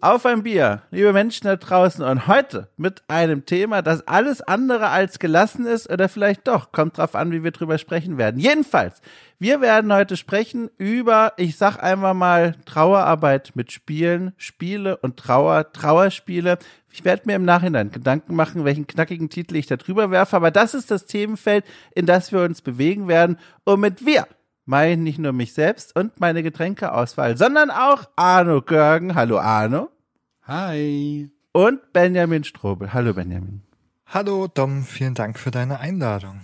Auf ein Bier, liebe Menschen da draußen und heute mit einem Thema, das alles andere als gelassen ist oder vielleicht doch, kommt drauf an, wie wir drüber sprechen werden. Jedenfalls, wir werden heute sprechen über, ich sag einfach mal, Trauerarbeit mit Spielen, Spiele und Trauer, Trauerspiele. Ich werde mir im Nachhinein Gedanken machen, welchen knackigen Titel ich da drüber werfe, aber das ist das Themenfeld, in das wir uns bewegen werden und mit wir meine nicht nur mich selbst und meine Getränkeauswahl, sondern auch Arno Görgen. Hallo Arno. Hi. Und Benjamin Strobel. Hallo Benjamin. Hallo Dom, vielen Dank für deine Einladung.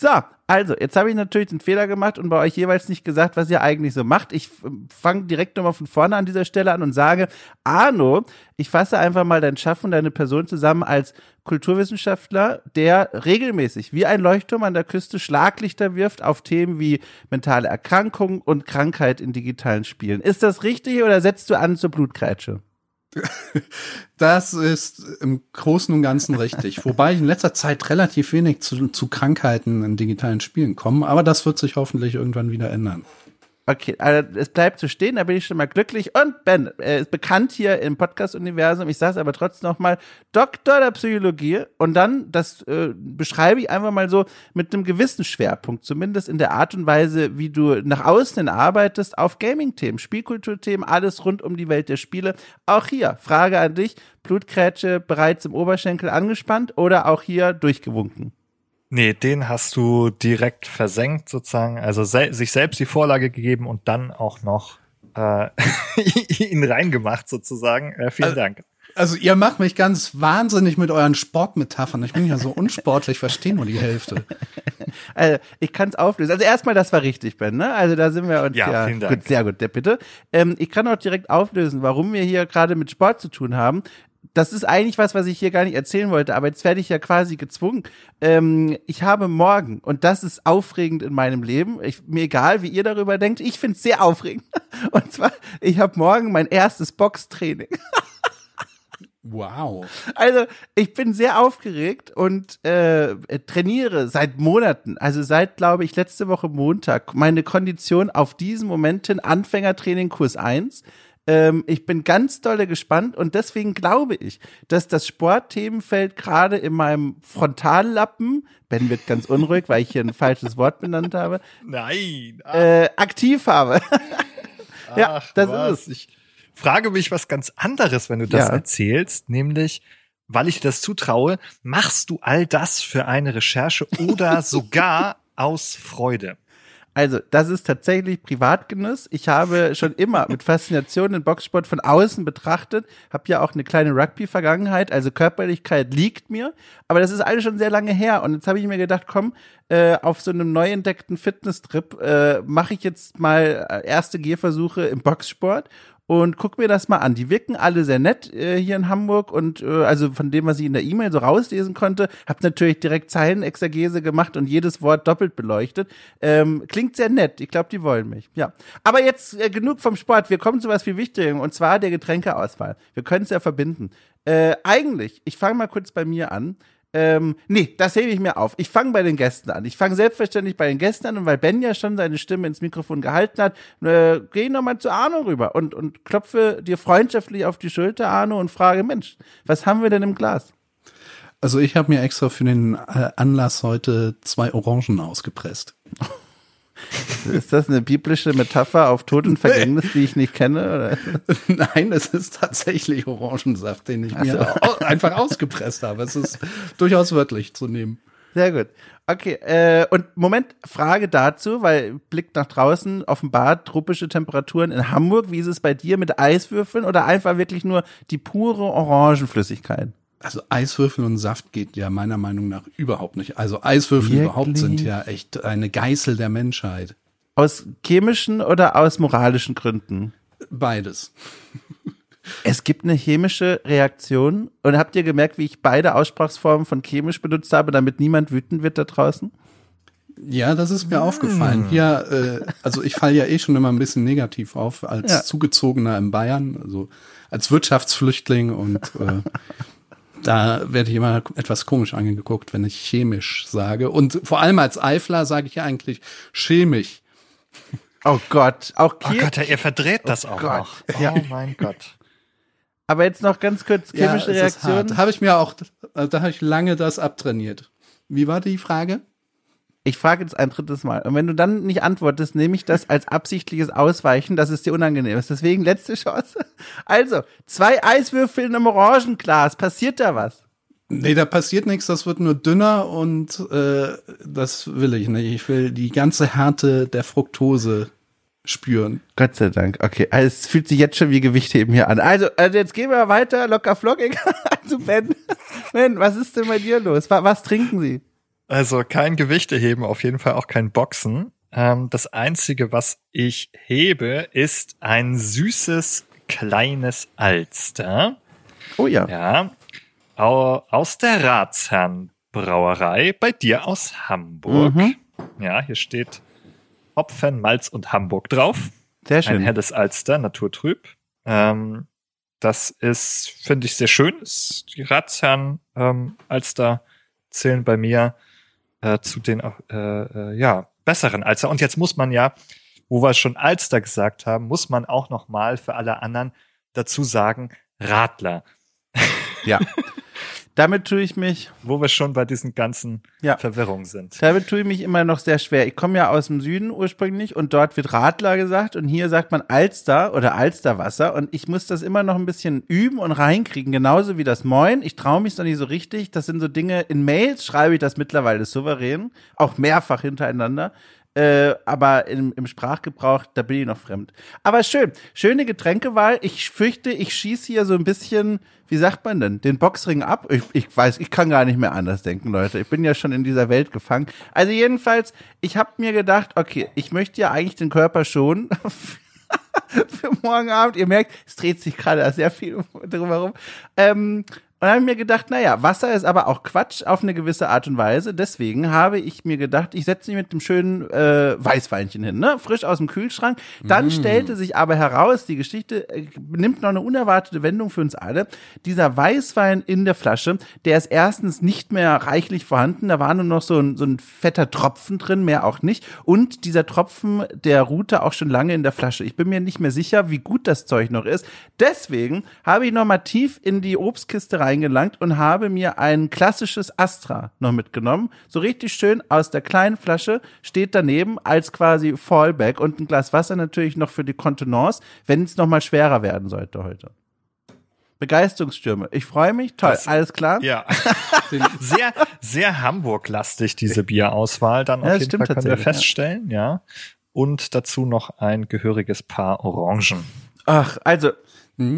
So, also, jetzt habe ich natürlich den Fehler gemacht und bei euch jeweils nicht gesagt, was ihr eigentlich so macht. Ich fange direkt nochmal von vorne an dieser Stelle an und sage, Arno, ich fasse einfach mal dein Schaffen, deine Person zusammen als Kulturwissenschaftler, der regelmäßig wie ein Leuchtturm an der Küste Schlaglichter wirft auf Themen wie mentale Erkrankung und Krankheit in digitalen Spielen. Ist das richtig oder setzt du an zur Blutkreitsche? Das ist im Großen und Ganzen richtig. Wobei ich in letzter Zeit relativ wenig zu, zu Krankheiten in digitalen Spielen komme, aber das wird sich hoffentlich irgendwann wieder ändern. Okay, also es bleibt zu stehen, da bin ich schon mal glücklich. Und Ben er ist bekannt hier im Podcast-Universum. Ich sage es aber trotzdem noch mal, Doktor der Psychologie. Und dann, das äh, beschreibe ich einfach mal so mit einem gewissen Schwerpunkt, zumindest in der Art und Weise, wie du nach außen hin arbeitest, auf Gaming-Themen, Spielkulturthemen, alles rund um die Welt der Spiele. Auch hier, Frage an dich, Blutkrätsche bereits im Oberschenkel angespannt oder auch hier durchgewunken? Nee, den hast du direkt versenkt sozusagen, also se sich selbst die Vorlage gegeben und dann auch noch äh, ihn reingemacht sozusagen. Äh, vielen also, Dank. Also ihr macht mich ganz wahnsinnig mit euren Sportmetaphern. Ich bin ja so unsportlich, verstehe nur die Hälfte. Also ich kann es auflösen. Also erstmal, das war richtig, Ben. Ne? Also da sind wir uns ja, ja vielen Dank. Gut, sehr gut, der bitte. Ähm, ich kann auch direkt auflösen, warum wir hier gerade mit Sport zu tun haben das ist eigentlich was, was ich hier gar nicht erzählen wollte, aber jetzt werde ich ja quasi gezwungen. Ähm, ich habe morgen, und das ist aufregend in meinem Leben, ich, mir egal, wie ihr darüber denkt, ich finde es sehr aufregend. Und zwar, ich habe morgen mein erstes Boxtraining. Wow. Also ich bin sehr aufgeregt und äh, trainiere seit Monaten, also seit, glaube ich, letzte Woche Montag, meine Kondition auf diesen Moment hin, Anfängertraining Kurs 1 ähm, ich bin ganz dolle gespannt und deswegen glaube ich, dass das Sportthemenfeld gerade in meinem Frontallappen, Ben wird ganz unruhig, weil ich hier ein falsches Wort benannt habe. Nein. Äh, aktiv habe. ja, Ach, das was. ist es. Ich frage mich was ganz anderes, wenn du das ja. erzählst, nämlich weil ich dir das zutraue, machst du all das für eine Recherche oder sogar aus Freude? Also, das ist tatsächlich Privatgenuss. Ich habe schon immer mit Faszination den Boxsport von außen betrachtet, habe ja auch eine kleine Rugby-Vergangenheit, also Körperlichkeit liegt mir, aber das ist alles schon sehr lange her und jetzt habe ich mir gedacht, komm, äh, auf so einem neu entdeckten Fitnesstrip äh, mache ich jetzt mal äh, erste Gehversuche im Boxsport und guck mir das mal an. Die wirken alle sehr nett äh, hier in Hamburg und äh, also von dem, was ich in der E-Mail so rauslesen konnte, habe natürlich direkt Zeilenexergese gemacht und jedes Wort doppelt beleuchtet. Ähm, klingt sehr nett. Ich glaube, die wollen mich. Ja. Aber jetzt äh, genug vom Sport. Wir kommen zu was viel Wichtigem und zwar der Getränkeauswahl. Wir können es ja verbinden. Äh, eigentlich, ich fange mal kurz bei mir an. Ähm, nee, das hebe ich mir auf. Ich fange bei den Gästen an. Ich fange selbstverständlich bei den Gästen an und weil Ben ja schon seine Stimme ins Mikrofon gehalten hat, äh, gehe ich nochmal zu Arno rüber und, und klopfe dir freundschaftlich auf die Schulter, Arno, und frage, Mensch, was haben wir denn im Glas? Also ich habe mir extra für den äh, Anlass heute zwei Orangen ausgepresst. Ist das eine biblische Metapher auf Tod und Vergängnis, die ich nicht kenne? Oder? Nein, es ist tatsächlich Orangensaft, den ich mir so. einfach ausgepresst habe. Es ist durchaus wörtlich zu nehmen. Sehr gut. Okay, äh, und Moment, Frage dazu, weil Blick nach draußen, offenbar tropische Temperaturen in Hamburg. Wie ist es bei dir mit Eiswürfeln oder einfach wirklich nur die pure Orangenflüssigkeit? Also Eiswürfel und Saft geht ja meiner Meinung nach überhaupt nicht. Also Eiswürfel Wirklich? überhaupt sind ja echt eine Geißel der Menschheit. Aus chemischen oder aus moralischen Gründen? Beides. Es gibt eine chemische Reaktion. Und habt ihr gemerkt, wie ich beide Aussprachsformen von chemisch benutzt habe, damit niemand wütend wird da draußen? Ja, das ist mir hm. aufgefallen. Hier, äh, also ich falle ja eh schon immer ein bisschen negativ auf als ja. Zugezogener in Bayern, also als Wirtschaftsflüchtling und äh, da werde ich immer etwas komisch angeguckt, wenn ich chemisch sage. Und vor allem als Eifler sage ich ja eigentlich chemisch. Oh Gott, auch Kiel. Oh Gott, ja, ihr verdreht das oh auch Gott. noch. Oh ja. mein Gott. Aber jetzt noch ganz kurz chemische ja, Reaktion. Habe ich mir auch, da habe ich lange das abtrainiert. Wie war die Frage? Ich frage jetzt ein drittes Mal. Und wenn du dann nicht antwortest, nehme ich das als absichtliches Ausweichen, dass es dir unangenehm ist. Deswegen letzte Chance. Also, zwei Eiswürfel in einem Orangenglas. Passiert da was? Nee, da passiert nichts, das wird nur dünner und äh, das will ich nicht. Ich will die ganze Härte der Fructose spüren. Gott sei Dank. Okay, also es fühlt sich jetzt schon wie Gewichtheben hier an. Also, also jetzt gehen wir weiter, locker flockig zu Ben. Ben, was ist denn bei dir los? Was, was trinken Sie? Also kein Gewichteheben, auf jeden Fall auch kein Boxen. Ähm, das Einzige, was ich hebe, ist ein süßes kleines Alster. Oh ja. Ja, aus der Ratsherrnbrauerei bei dir aus Hamburg. Mhm. Ja, hier steht Hopfen, Malz und Hamburg drauf. Sehr schön. Ein helles Alster, naturtrüb. Ähm, das ist, finde ich, sehr schön. Die Ratsherren ähm, Alster zählen bei mir äh, zu den äh, äh, ja besseren Alster. Und jetzt muss man ja, wo wir schon Alster gesagt haben, muss man auch noch mal für alle anderen dazu sagen Radler. Ja. Damit tue ich mich. Wo wir schon bei diesen ganzen ja. Verwirrungen sind. Damit tue ich mich immer noch sehr schwer. Ich komme ja aus dem Süden ursprünglich und dort wird Radler gesagt und hier sagt man Alster oder Alsterwasser und ich muss das immer noch ein bisschen üben und reinkriegen, genauso wie das Moin. Ich traue mich noch nicht so richtig. Das sind so Dinge, in Mails schreibe ich das mittlerweile souverän, auch mehrfach hintereinander. Äh, aber im, im Sprachgebrauch, da bin ich noch fremd. Aber schön, schöne Getränkewahl. Ich fürchte, ich schieße hier so ein bisschen, wie sagt man denn, den Boxring ab. Ich, ich weiß, ich kann gar nicht mehr anders denken, Leute. Ich bin ja schon in dieser Welt gefangen. Also jedenfalls, ich habe mir gedacht, okay, ich möchte ja eigentlich den Körper schonen. für morgen Abend. Ihr merkt, es dreht sich gerade sehr viel drumherum. Ähm, und dann habe ich mir gedacht, naja, Wasser ist aber auch Quatsch auf eine gewisse Art und Weise. Deswegen habe ich mir gedacht, ich setze mich mit dem schönen äh, Weißweinchen hin, ne? frisch aus dem Kühlschrank. Dann mm. stellte sich aber heraus, die Geschichte äh, nimmt noch eine unerwartete Wendung für uns alle. Dieser Weißwein in der Flasche, der ist erstens nicht mehr reichlich vorhanden. Da war nur noch so ein, so ein fetter Tropfen drin, mehr auch nicht. Und dieser Tropfen, der ruhte auch schon lange in der Flasche. Ich bin mir nicht mehr sicher, wie gut das Zeug noch ist. Deswegen habe ich noch mal tief in die Obstkiste rein reingelangt und habe mir ein klassisches Astra noch mitgenommen. So richtig schön aus der kleinen Flasche steht daneben als quasi Fallback und ein Glas Wasser natürlich noch für die Kontenance, wenn es noch mal schwerer werden sollte heute. Begeisterungsstürme. Ich freue mich. Toll. Das, Alles klar? Ja. sehr, sehr Hamburg-lastig, diese Bierauswahl. Dann auf ja, jeden Fall können wir feststellen, ja. ja. Und dazu noch ein gehöriges Paar Orangen. Ach, also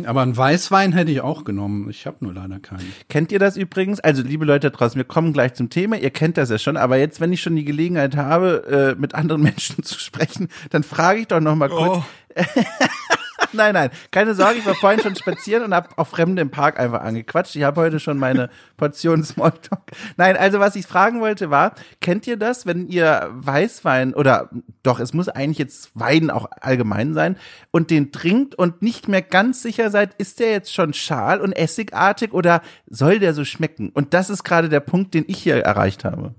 aber einen Weißwein hätte ich auch genommen. Ich habe nur leider keinen. Kennt ihr das übrigens? Also, liebe Leute draußen, wir kommen gleich zum Thema. Ihr kennt das ja schon. Aber jetzt, wenn ich schon die Gelegenheit habe, äh, mit anderen Menschen zu sprechen, dann frage ich doch noch mal kurz. Oh. nein, nein, keine Sorge, ich war vorhin schon spazieren und habe auch Fremde im Park einfach angequatscht. Ich habe heute schon meine Portion Smalltalk. Nein, also was ich fragen wollte war, kennt ihr das, wenn ihr Weißwein oder doch, es muss eigentlich jetzt Wein auch allgemein sein und den trinkt und nicht mehr ganz sicher seid, ist der jetzt schon schal- und essigartig oder soll der so schmecken? Und das ist gerade der Punkt, den ich hier erreicht habe.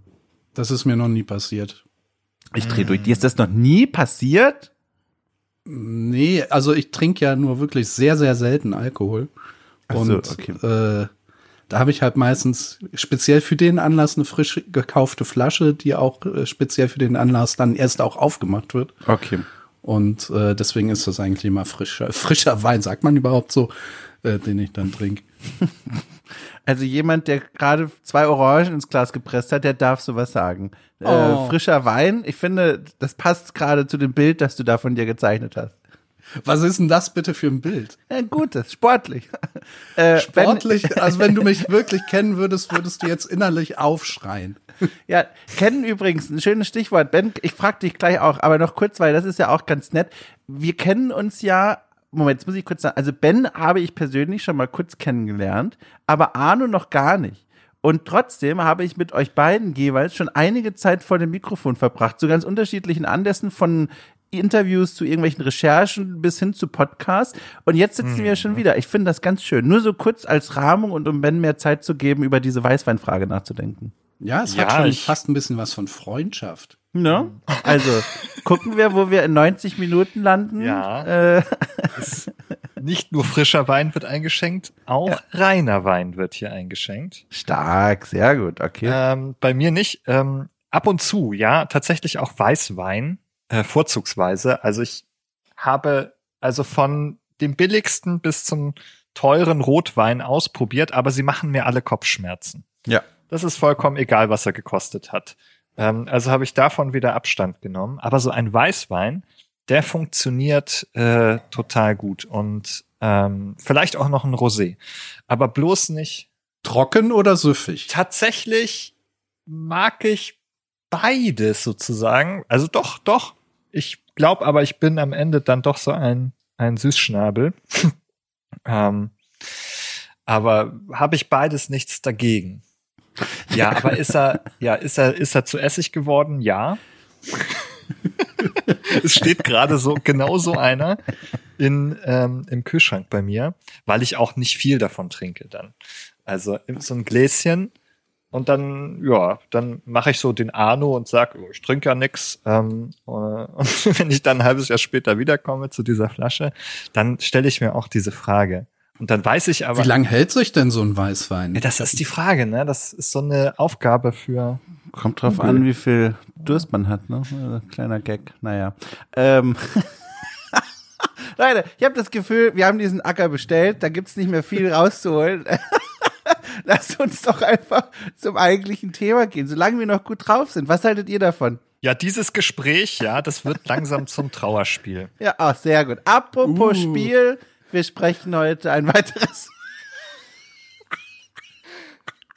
Das ist mir noch nie passiert. Ich drehe durch. Dir ist das noch nie passiert? Nee, also ich trinke ja nur wirklich sehr, sehr selten Alkohol. Ach und so, okay. äh, da habe ich halt meistens speziell für den Anlass eine frisch gekaufte Flasche, die auch äh, speziell für den Anlass dann erst auch aufgemacht wird. Okay. Und äh, deswegen ist das eigentlich immer frischer, frischer Wein, sagt man überhaupt so, äh, den ich dann trinke. Also jemand, der gerade zwei Orangen ins Glas gepresst hat, der darf sowas sagen. Äh, oh. Äh, frischer Wein, ich finde, das passt gerade zu dem Bild, das du da von dir gezeichnet hast. Was ist denn das bitte für ein Bild? Ja, gutes, sportlich. Äh, sportlich, wenn, also wenn du mich wirklich kennen würdest, würdest du jetzt innerlich aufschreien. Ja, kennen übrigens, ein schönes Stichwort. Ben, ich frag dich gleich auch, aber noch kurz, weil das ist ja auch ganz nett. Wir kennen uns ja Moment, jetzt muss ich kurz sagen. Also Ben habe ich persönlich schon mal kurz kennengelernt, aber Arno noch gar nicht. Und trotzdem habe ich mit euch beiden jeweils schon einige Zeit vor dem Mikrofon verbracht, zu ganz unterschiedlichen Anlässen von Interviews zu irgendwelchen Recherchen bis hin zu Podcasts. Und jetzt sitzen mhm. wir schon wieder. Ich finde das ganz schön. Nur so kurz als Rahmung und um Ben mehr Zeit zu geben, über diese Weißweinfrage nachzudenken. Ja, es ja, hat schon fast ein bisschen was von Freundschaft. Ne? Also gucken wir, wo wir in 90 Minuten landen. Ja. Äh. nicht nur frischer Wein wird eingeschenkt, auch ja. reiner Wein wird hier eingeschenkt. Stark, sehr gut, okay. Ähm, bei mir nicht. Ähm, ab und zu, ja, tatsächlich auch Weißwein, äh, vorzugsweise. Also ich habe also von dem billigsten bis zum teuren Rotwein ausprobiert, aber sie machen mir alle Kopfschmerzen. Ja. Das ist vollkommen egal, was er gekostet hat. Ähm, also habe ich davon wieder Abstand genommen. Aber so ein Weißwein, der funktioniert äh, total gut und ähm, vielleicht auch noch ein Rosé, aber bloß nicht trocken oder süffig. Tatsächlich mag ich beides sozusagen. Also doch, doch. Ich glaube, aber ich bin am Ende dann doch so ein ein Süßschnabel. ähm, aber habe ich beides nichts dagegen. Ja, aber ist er, ja, ist er, ist er zu Essig geworden? Ja. es steht gerade so genau so einer in, ähm, im Kühlschrank bei mir, weil ich auch nicht viel davon trinke dann. Also so ein Gläschen und dann, ja, dann mache ich so den Arno und sag, oh, ich trinke ja nix. Ähm, äh, und wenn ich dann ein halbes Jahr später wiederkomme zu dieser Flasche, dann stelle ich mir auch diese Frage. Und dann weiß ich aber. Wie lange hält sich denn so ein Weißwein? Ja, das ist die Frage, ne? Das ist so eine Aufgabe für. Kommt drauf Google. an, wie viel Durst man hat, ne? Also, kleiner Gag. Naja. Ähm. Leute, ich habe das Gefühl, wir haben diesen Acker bestellt, da gibt's nicht mehr viel rauszuholen. Lass uns doch einfach zum eigentlichen Thema gehen, solange wir noch gut drauf sind. Was haltet ihr davon? Ja, dieses Gespräch, ja, das wird langsam zum Trauerspiel. Ja, auch sehr gut. Apropos uh. Spiel, wir sprechen heute ein weiteres.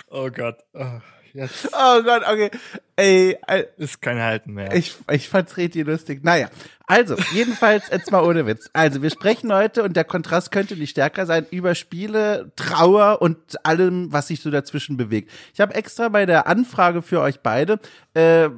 oh Gott. Oh, jetzt. oh Gott, okay. Ey, ist kein Halten mehr. Ich, ich fand's richtig lustig. Naja, also, jedenfalls, jetzt mal ohne Witz. Also, wir sprechen heute, und der Kontrast könnte nicht stärker sein, über Spiele, Trauer und allem, was sich so dazwischen bewegt. Ich habe extra bei der Anfrage für euch beide äh,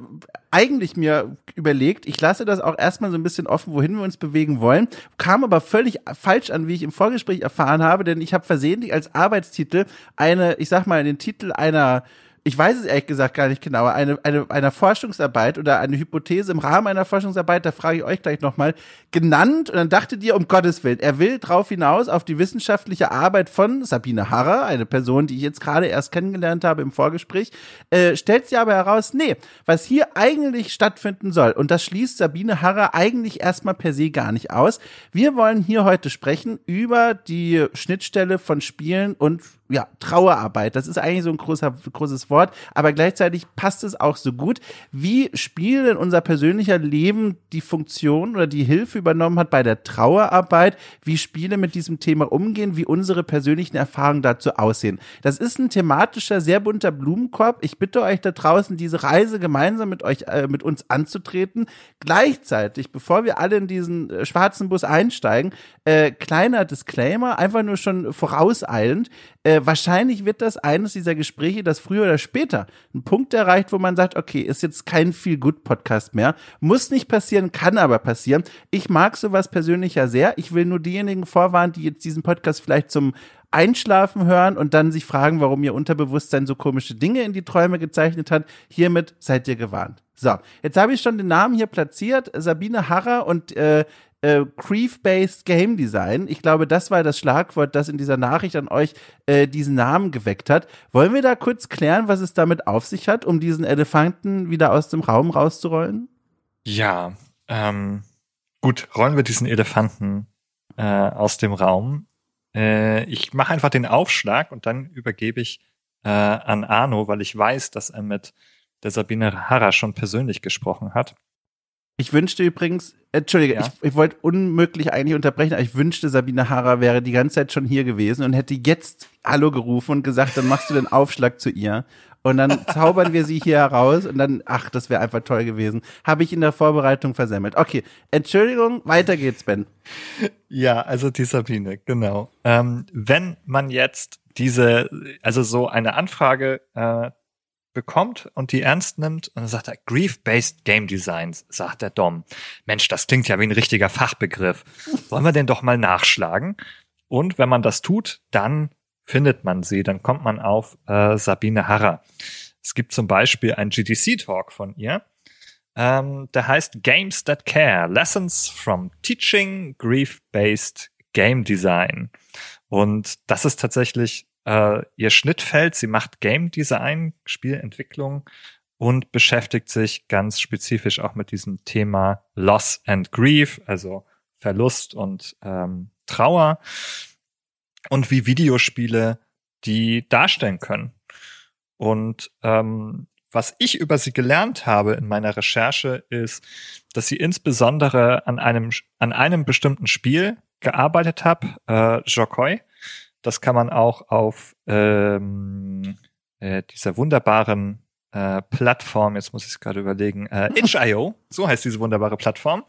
eigentlich mir überlegt, ich lasse das auch erstmal so ein bisschen offen, wohin wir uns bewegen wollen, kam aber völlig falsch an, wie ich im Vorgespräch erfahren habe, denn ich habe versehentlich als Arbeitstitel eine, ich sag mal, den Titel einer ich weiß es ehrlich gesagt gar nicht genau, eine, eine, einer Forschungsarbeit oder eine Hypothese im Rahmen einer Forschungsarbeit, da frage ich euch gleich nochmal, genannt und dann dachtet ihr, um Gottes Willen, er will drauf hinaus auf die wissenschaftliche Arbeit von Sabine Harrer, eine Person, die ich jetzt gerade erst kennengelernt habe im Vorgespräch, äh, stellt sie aber heraus, nee, was hier eigentlich stattfinden soll, und das schließt Sabine Harrer eigentlich erstmal per se gar nicht aus. Wir wollen hier heute sprechen über die Schnittstelle von Spielen und ja, Trauerarbeit. Das ist eigentlich so ein großer, großes Wort, aber gleichzeitig passt es auch so gut. Wie Spiel in unser persönlicher Leben die Funktion oder die Hilfe übernommen hat bei der Trauerarbeit, wie Spiele mit diesem Thema umgehen, wie unsere persönlichen Erfahrungen dazu aussehen. Das ist ein thematischer, sehr bunter Blumenkorb. Ich bitte euch da draußen, diese Reise gemeinsam mit euch, äh, mit uns anzutreten. Gleichzeitig, bevor wir alle in diesen äh, schwarzen Bus einsteigen, äh, kleiner Disclaimer, einfach nur schon vorauseilend. Äh, wahrscheinlich wird das eines dieser Gespräche, das früher oder später einen Punkt erreicht, wo man sagt, okay, ist jetzt kein Feel-Good-Podcast mehr. Muss nicht passieren, kann aber passieren. Ich mag sowas persönlich ja sehr. Ich will nur diejenigen vorwarnen, die jetzt diesen Podcast vielleicht zum Einschlafen hören und dann sich fragen, warum ihr Unterbewusstsein so komische Dinge in die Träume gezeichnet hat. Hiermit seid ihr gewarnt. So, jetzt habe ich schon den Namen hier platziert. Sabine Harrer und äh, äh, Grief-Based Game Design. Ich glaube, das war das Schlagwort, das in dieser Nachricht an euch äh, diesen Namen geweckt hat. Wollen wir da kurz klären, was es damit auf sich hat, um diesen Elefanten wieder aus dem Raum rauszurollen? Ja, ähm, gut, rollen wir diesen Elefanten äh, aus dem Raum. Äh, ich mache einfach den Aufschlag und dann übergebe ich äh, an Arno, weil ich weiß, dass er mit der Sabine Harrer schon persönlich gesprochen hat. Ich wünschte übrigens, Entschuldige, ja? ich, ich wollte unmöglich eigentlich unterbrechen, aber ich wünschte, Sabine Harrer wäre die ganze Zeit schon hier gewesen und hätte jetzt Hallo gerufen und gesagt, dann machst du den Aufschlag zu ihr. Und dann zaubern wir sie hier heraus und dann, ach, das wäre einfach toll gewesen. Habe ich in der Vorbereitung versemmelt. Okay, Entschuldigung, weiter geht's, Ben. Ja, also die Sabine, genau. Ähm, wenn man jetzt diese, also so eine Anfrage äh, bekommt und die ernst nimmt und dann sagt er, Grief-Based Game Designs, sagt der Dom. Mensch, das klingt ja wie ein richtiger Fachbegriff. Wollen wir den doch mal nachschlagen? Und wenn man das tut, dann findet man sie, dann kommt man auf äh, Sabine Harrer. Es gibt zum Beispiel einen GDC-Talk von ihr, ähm, der heißt Games That Care, Lessons from Teaching Grief-Based Game Design. Und das ist tatsächlich äh, ihr Schnittfeld. Sie macht Game Design, Spielentwicklung und beschäftigt sich ganz spezifisch auch mit diesem Thema Loss and Grief, also Verlust und ähm, Trauer und wie Videospiele die darstellen können. Und ähm, was ich über sie gelernt habe in meiner Recherche ist, dass sie insbesondere an einem an einem bestimmten Spiel gearbeitet hat, äh, Jokoi. Das kann man auch auf ähm, äh, dieser wunderbaren äh, Plattform, jetzt muss ich es gerade überlegen, äh, itch.io, so heißt diese wunderbare Plattform.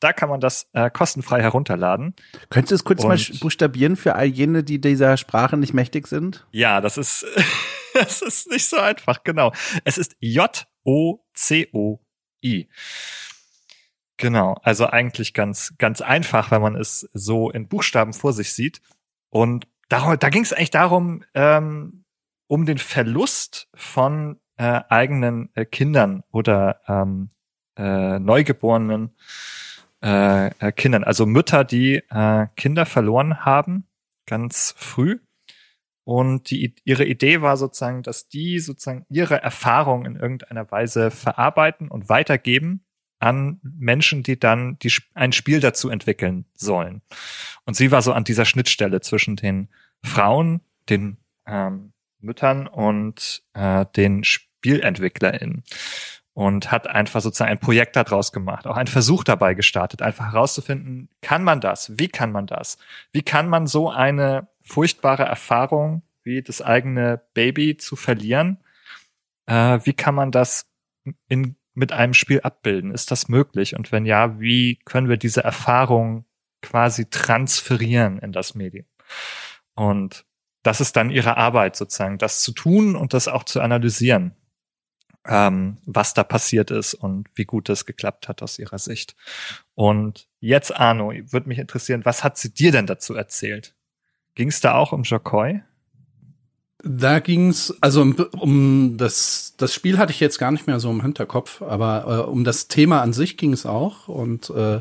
Da kann man das äh, kostenfrei herunterladen. Könntest du es kurz Und, mal buchstabieren für all jene, die dieser Sprache nicht mächtig sind? Ja, das ist, das ist nicht so einfach, genau. Es ist J-O-C-O-I. Genau, also eigentlich ganz, ganz einfach, wenn man es so in Buchstaben vor sich sieht. Und da, da ging es eigentlich darum, ähm, um den Verlust von äh, eigenen äh, Kindern oder ähm, äh, neugeborenen äh, äh, Kindern, also Mütter, die äh, Kinder verloren haben, ganz früh. Und die, ihre Idee war sozusagen, dass die sozusagen ihre Erfahrung in irgendeiner Weise verarbeiten und weitergeben an Menschen, die dann die, ein Spiel dazu entwickeln sollen. Und sie war so an dieser Schnittstelle zwischen den Frauen, den ähm, Müttern und äh, den SpielentwicklerInnen und hat einfach sozusagen ein Projekt daraus gemacht, auch einen Versuch dabei gestartet, einfach herauszufinden, kann man das? Wie kann man das? Wie kann man so eine furchtbare Erfahrung wie das eigene Baby zu verlieren? Äh, wie kann man das in, mit einem Spiel abbilden? Ist das möglich? Und wenn ja, wie können wir diese Erfahrung quasi transferieren in das Medium? Und das ist dann ihre Arbeit sozusagen, das zu tun und das auch zu analysieren ähm, was da passiert ist und wie gut das geklappt hat aus ihrer Sicht. Und jetzt, Arno, würde mich interessieren, was hat sie dir denn dazu erzählt? Ging es da auch um Jokoi? Da ging's also um, um das das Spiel hatte ich jetzt gar nicht mehr so im Hinterkopf, aber äh, um das Thema an sich ging es auch und äh,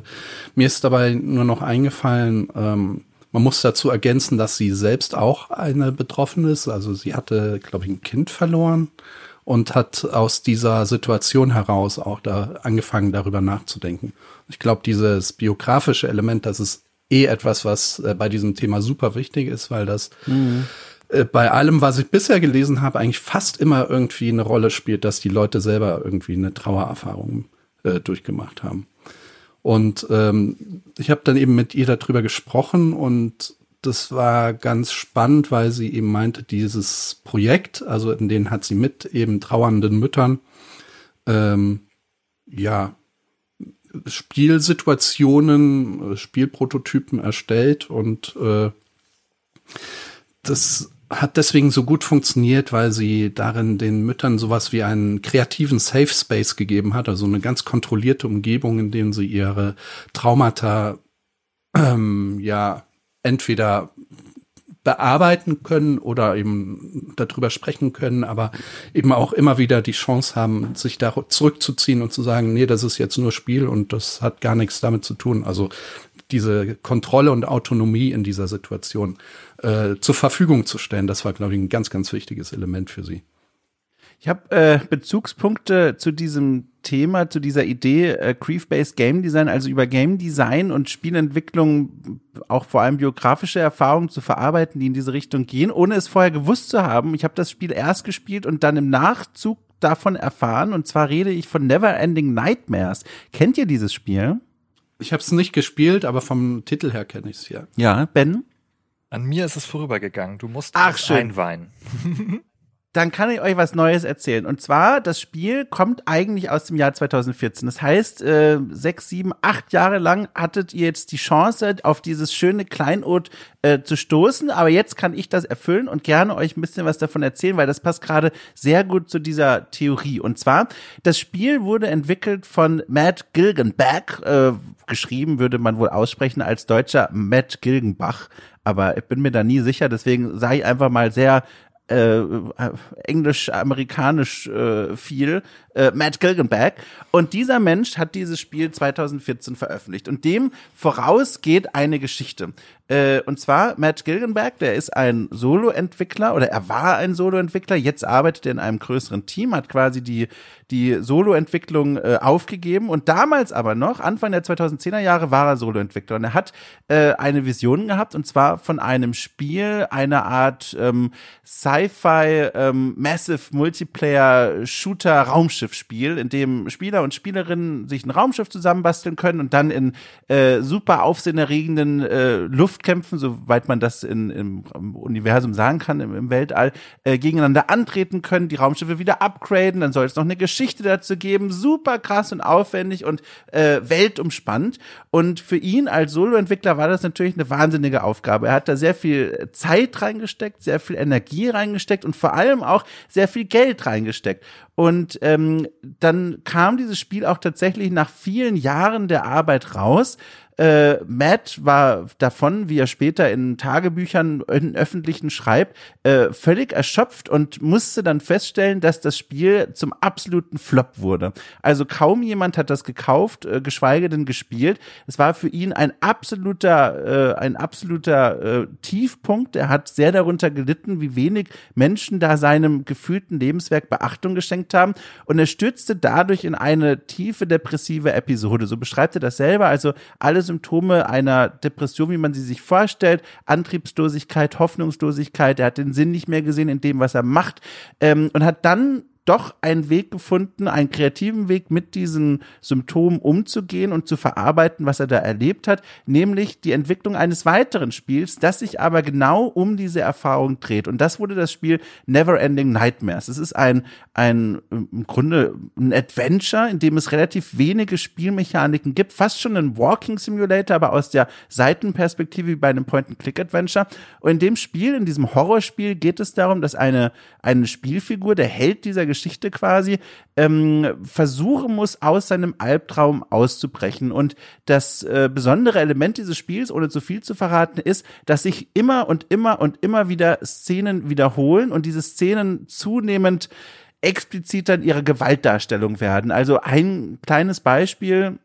mir ist dabei nur noch eingefallen, ähm, man muss dazu ergänzen, dass sie selbst auch eine Betroffene ist. Also sie hatte, glaube ich, ein Kind verloren und hat aus dieser Situation heraus auch da angefangen, darüber nachzudenken. Ich glaube, dieses biografische Element, das ist eh etwas, was äh, bei diesem Thema super wichtig ist, weil das mhm. Äh, bei allem, was ich bisher gelesen habe, eigentlich fast immer irgendwie eine Rolle spielt, dass die Leute selber irgendwie eine Trauererfahrung äh, durchgemacht haben. Und ähm, ich habe dann eben mit ihr darüber gesprochen und das war ganz spannend, weil sie eben meinte, dieses Projekt, also in denen hat sie mit eben trauernden Müttern, ähm, ja, Spielsituationen, Spielprototypen erstellt und äh, das hat deswegen so gut funktioniert, weil sie darin den Müttern sowas wie einen kreativen Safe Space gegeben hat, also eine ganz kontrollierte Umgebung, in dem sie ihre Traumata ähm, ja entweder bearbeiten können oder eben darüber sprechen können, aber eben auch immer wieder die Chance haben, sich da zurückzuziehen und zu sagen, nee, das ist jetzt nur Spiel und das hat gar nichts damit zu tun. Also diese Kontrolle und Autonomie in dieser Situation äh, zur Verfügung zu stellen, das war, glaube ich, ein ganz, ganz wichtiges Element für sie. Ich habe äh, Bezugspunkte zu diesem Thema, zu dieser Idee äh, Grief-Based Game Design, also über Game Design und Spielentwicklung, auch vor allem biografische Erfahrungen zu verarbeiten, die in diese Richtung gehen, ohne es vorher gewusst zu haben. Ich habe das Spiel erst gespielt und dann im Nachzug davon erfahren. Und zwar rede ich von Never Ending Nightmares. Kennt ihr dieses Spiel? Ich habe es nicht gespielt, aber vom Titel her kenne ich es ja. Ja, Ben? An mir ist es vorübergegangen. Du musst Ach, schön. einweinen. dann kann ich euch was Neues erzählen. Und zwar, das Spiel kommt eigentlich aus dem Jahr 2014. Das heißt, äh, sechs, sieben, acht Jahre lang hattet ihr jetzt die Chance, auf dieses schöne Kleinod äh, zu stoßen. Aber jetzt kann ich das erfüllen und gerne euch ein bisschen was davon erzählen, weil das passt gerade sehr gut zu dieser Theorie. Und zwar, das Spiel wurde entwickelt von Matt Gilgenbach, äh, geschrieben würde man wohl aussprechen als deutscher Matt Gilgenbach aber ich bin mir da nie sicher, deswegen sage ich einfach mal sehr äh, englisch-amerikanisch äh, viel, äh, Matt Gilgenback. Und dieser Mensch hat dieses Spiel 2014 veröffentlicht. Und dem voraus geht eine Geschichte. Äh, und zwar Matt Gilgenberg, der ist ein Solo-Entwickler oder er war ein Solo-Entwickler. Jetzt arbeitet er in einem größeren Team, hat quasi die, die Solo-Entwicklung äh, aufgegeben. Und damals aber noch, Anfang der 2010er Jahre, war er Solo-Entwickler. Und er hat äh, eine Vision gehabt und zwar von einem Spiel, einer Art ähm, Sci-Fi ähm, Massive Multiplayer Shooter Raumschiff-Spiel, in dem Spieler und Spielerinnen sich ein Raumschiff zusammenbasteln können und dann in äh, super aufsehenerregenden äh, Luft Luftkämpfen, soweit man das in, im, im Universum sagen kann, im, im Weltall, äh, gegeneinander antreten können, die Raumschiffe wieder upgraden, dann soll es noch eine Geschichte dazu geben, super krass und aufwendig und äh, weltumspannt. Und für ihn als Solo-Entwickler war das natürlich eine wahnsinnige Aufgabe. Er hat da sehr viel Zeit reingesteckt, sehr viel Energie reingesteckt und vor allem auch sehr viel Geld reingesteckt. Und ähm, dann kam dieses Spiel auch tatsächlich nach vielen Jahren der Arbeit raus. Äh, Matt war davon, wie er später in Tagebüchern in öffentlichen schreibt, äh, völlig erschöpft und musste dann feststellen, dass das Spiel zum absoluten Flop wurde. Also kaum jemand hat das gekauft, äh, geschweige denn gespielt. Es war für ihn ein absoluter, äh, ein absoluter äh, Tiefpunkt. Er hat sehr darunter gelitten, wie wenig Menschen da seinem gefühlten Lebenswerk Beachtung geschenkt haben. Und er stürzte dadurch in eine tiefe depressive Episode. So beschreibt er das selber. Also alles Symptome einer Depression, wie man sie sich vorstellt. Antriebslosigkeit, Hoffnungslosigkeit. Er hat den Sinn nicht mehr gesehen in dem, was er macht. Ähm, und hat dann doch einen Weg gefunden, einen kreativen Weg mit diesen Symptomen umzugehen und zu verarbeiten, was er da erlebt hat, nämlich die Entwicklung eines weiteren Spiels, das sich aber genau um diese Erfahrung dreht. Und das wurde das Spiel Neverending Nightmares. Es ist ein, ein im Grunde ein Adventure, in dem es relativ wenige Spielmechaniken gibt, fast schon ein Walking Simulator, aber aus der Seitenperspektive wie bei einem Point-and-Click-Adventure. Und in dem Spiel, in diesem Horrorspiel geht es darum, dass eine, eine Spielfigur, der Held dieser Geschichte quasi, ähm, versuchen muss, aus seinem Albtraum auszubrechen. Und das äh, besondere Element dieses Spiels, ohne zu viel zu verraten, ist, dass sich immer und immer und immer wieder Szenen wiederholen und diese Szenen zunehmend expliziter in ihrer Gewaltdarstellung werden. Also ein kleines Beispiel,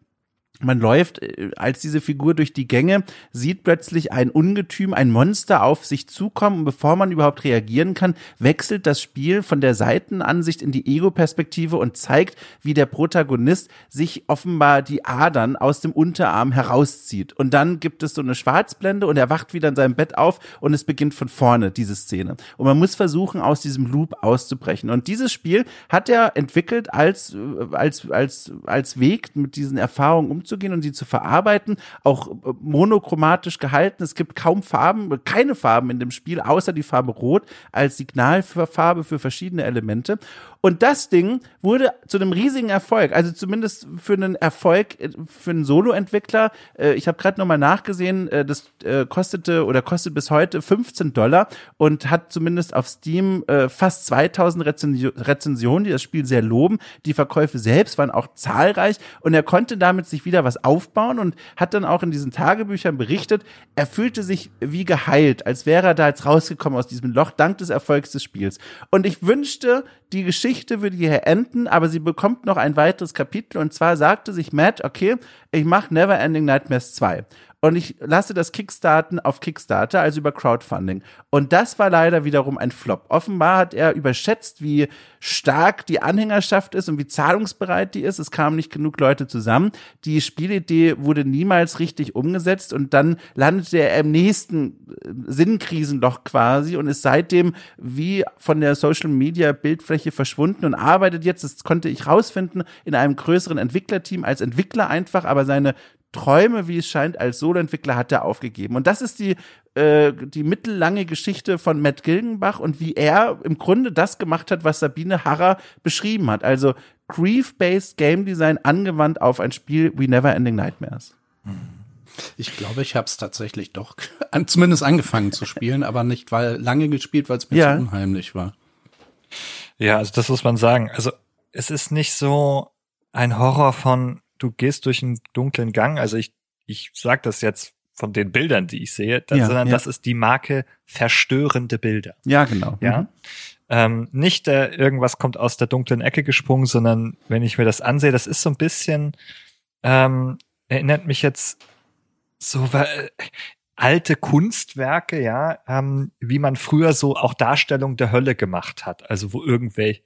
man läuft äh, als diese Figur durch die Gänge, sieht plötzlich ein Ungetüm, ein Monster auf sich zukommen und bevor man überhaupt reagieren kann, wechselt das Spiel von der Seitenansicht in die Ego-Perspektive und zeigt, wie der Protagonist sich offenbar die Adern aus dem Unterarm herauszieht. Und dann gibt es so eine Schwarzblende und er wacht wieder in seinem Bett auf und es beginnt von vorne, diese Szene. Und man muss versuchen, aus diesem Loop auszubrechen. Und dieses Spiel hat er entwickelt als, äh, als, als, als Weg, mit diesen Erfahrungen umzugehen umzugehen und sie zu verarbeiten, auch äh, monochromatisch gehalten. Es gibt kaum Farben, keine Farben in dem Spiel, außer die Farbe Rot als Signalfarbe für verschiedene Elemente. Und das Ding wurde zu einem riesigen Erfolg, also zumindest für einen Erfolg äh, für einen Solo-Entwickler. Äh, ich habe gerade nochmal nachgesehen, das kostete oder kostet bis heute 15 Dollar und hat zumindest auf Steam fast 2000 Rezensionen, die das Spiel sehr loben. Die Verkäufe selbst waren auch zahlreich und er konnte damit sich wieder was aufbauen und hat dann auch in diesen Tagebüchern berichtet, er fühlte sich wie geheilt, als wäre er da jetzt rausgekommen aus diesem Loch, dank des Erfolgs des Spiels. Und ich wünschte, die Geschichte würde hier enden, aber sie bekommt noch ein weiteres Kapitel. Und zwar sagte sich Matt, okay, ich mache Never Ending Nightmares 2 und ich lasse das Kickstarten auf Kickstarter, also über Crowdfunding. Und das war leider wiederum ein Flop. Offenbar hat er überschätzt, wie stark die Anhängerschaft ist und wie zahlungsbereit die ist. Es kamen nicht genug Leute zusammen. Die Spielidee wurde niemals richtig umgesetzt und dann landete er im nächsten äh, Sinnkrisenloch quasi und ist seitdem wie von der Social Media Bildfläche verschwunden und arbeitet jetzt, das konnte ich rausfinden, in einem größeren Entwicklerteam als Entwickler einfach, aber seine Träume, wie es scheint, als Soloentwickler hat er aufgegeben. Und das ist die, äh, die mittellange Geschichte von Matt Gilgenbach und wie er im Grunde das gemacht hat, was Sabine Harrer beschrieben hat. Also Grief-based Game Design angewandt auf ein Spiel wie Never Ending Nightmares. Ich glaube, ich habe es tatsächlich doch an, zumindest angefangen zu spielen, aber nicht weil lange gespielt, weil es mir ja. zu unheimlich war. Ja, also das muss man sagen. Also es ist nicht so ein Horror von du gehst durch einen dunklen Gang. Also ich, ich sag das jetzt von den Bildern, die ich sehe, das, Ja, sondern ja. das ist die Marke verstörende Bilder. Ja, genau. Ja. Mhm. Ähm, nicht äh, irgendwas kommt aus der dunklen Ecke gesprungen, sondern wenn ich mir das ansehe, das ist so ein bisschen, ähm, erinnert mich jetzt so äh, alte Kunstwerke, ja, ähm, wie man früher so auch Darstellung der Hölle gemacht hat. Also wo irgendwelche,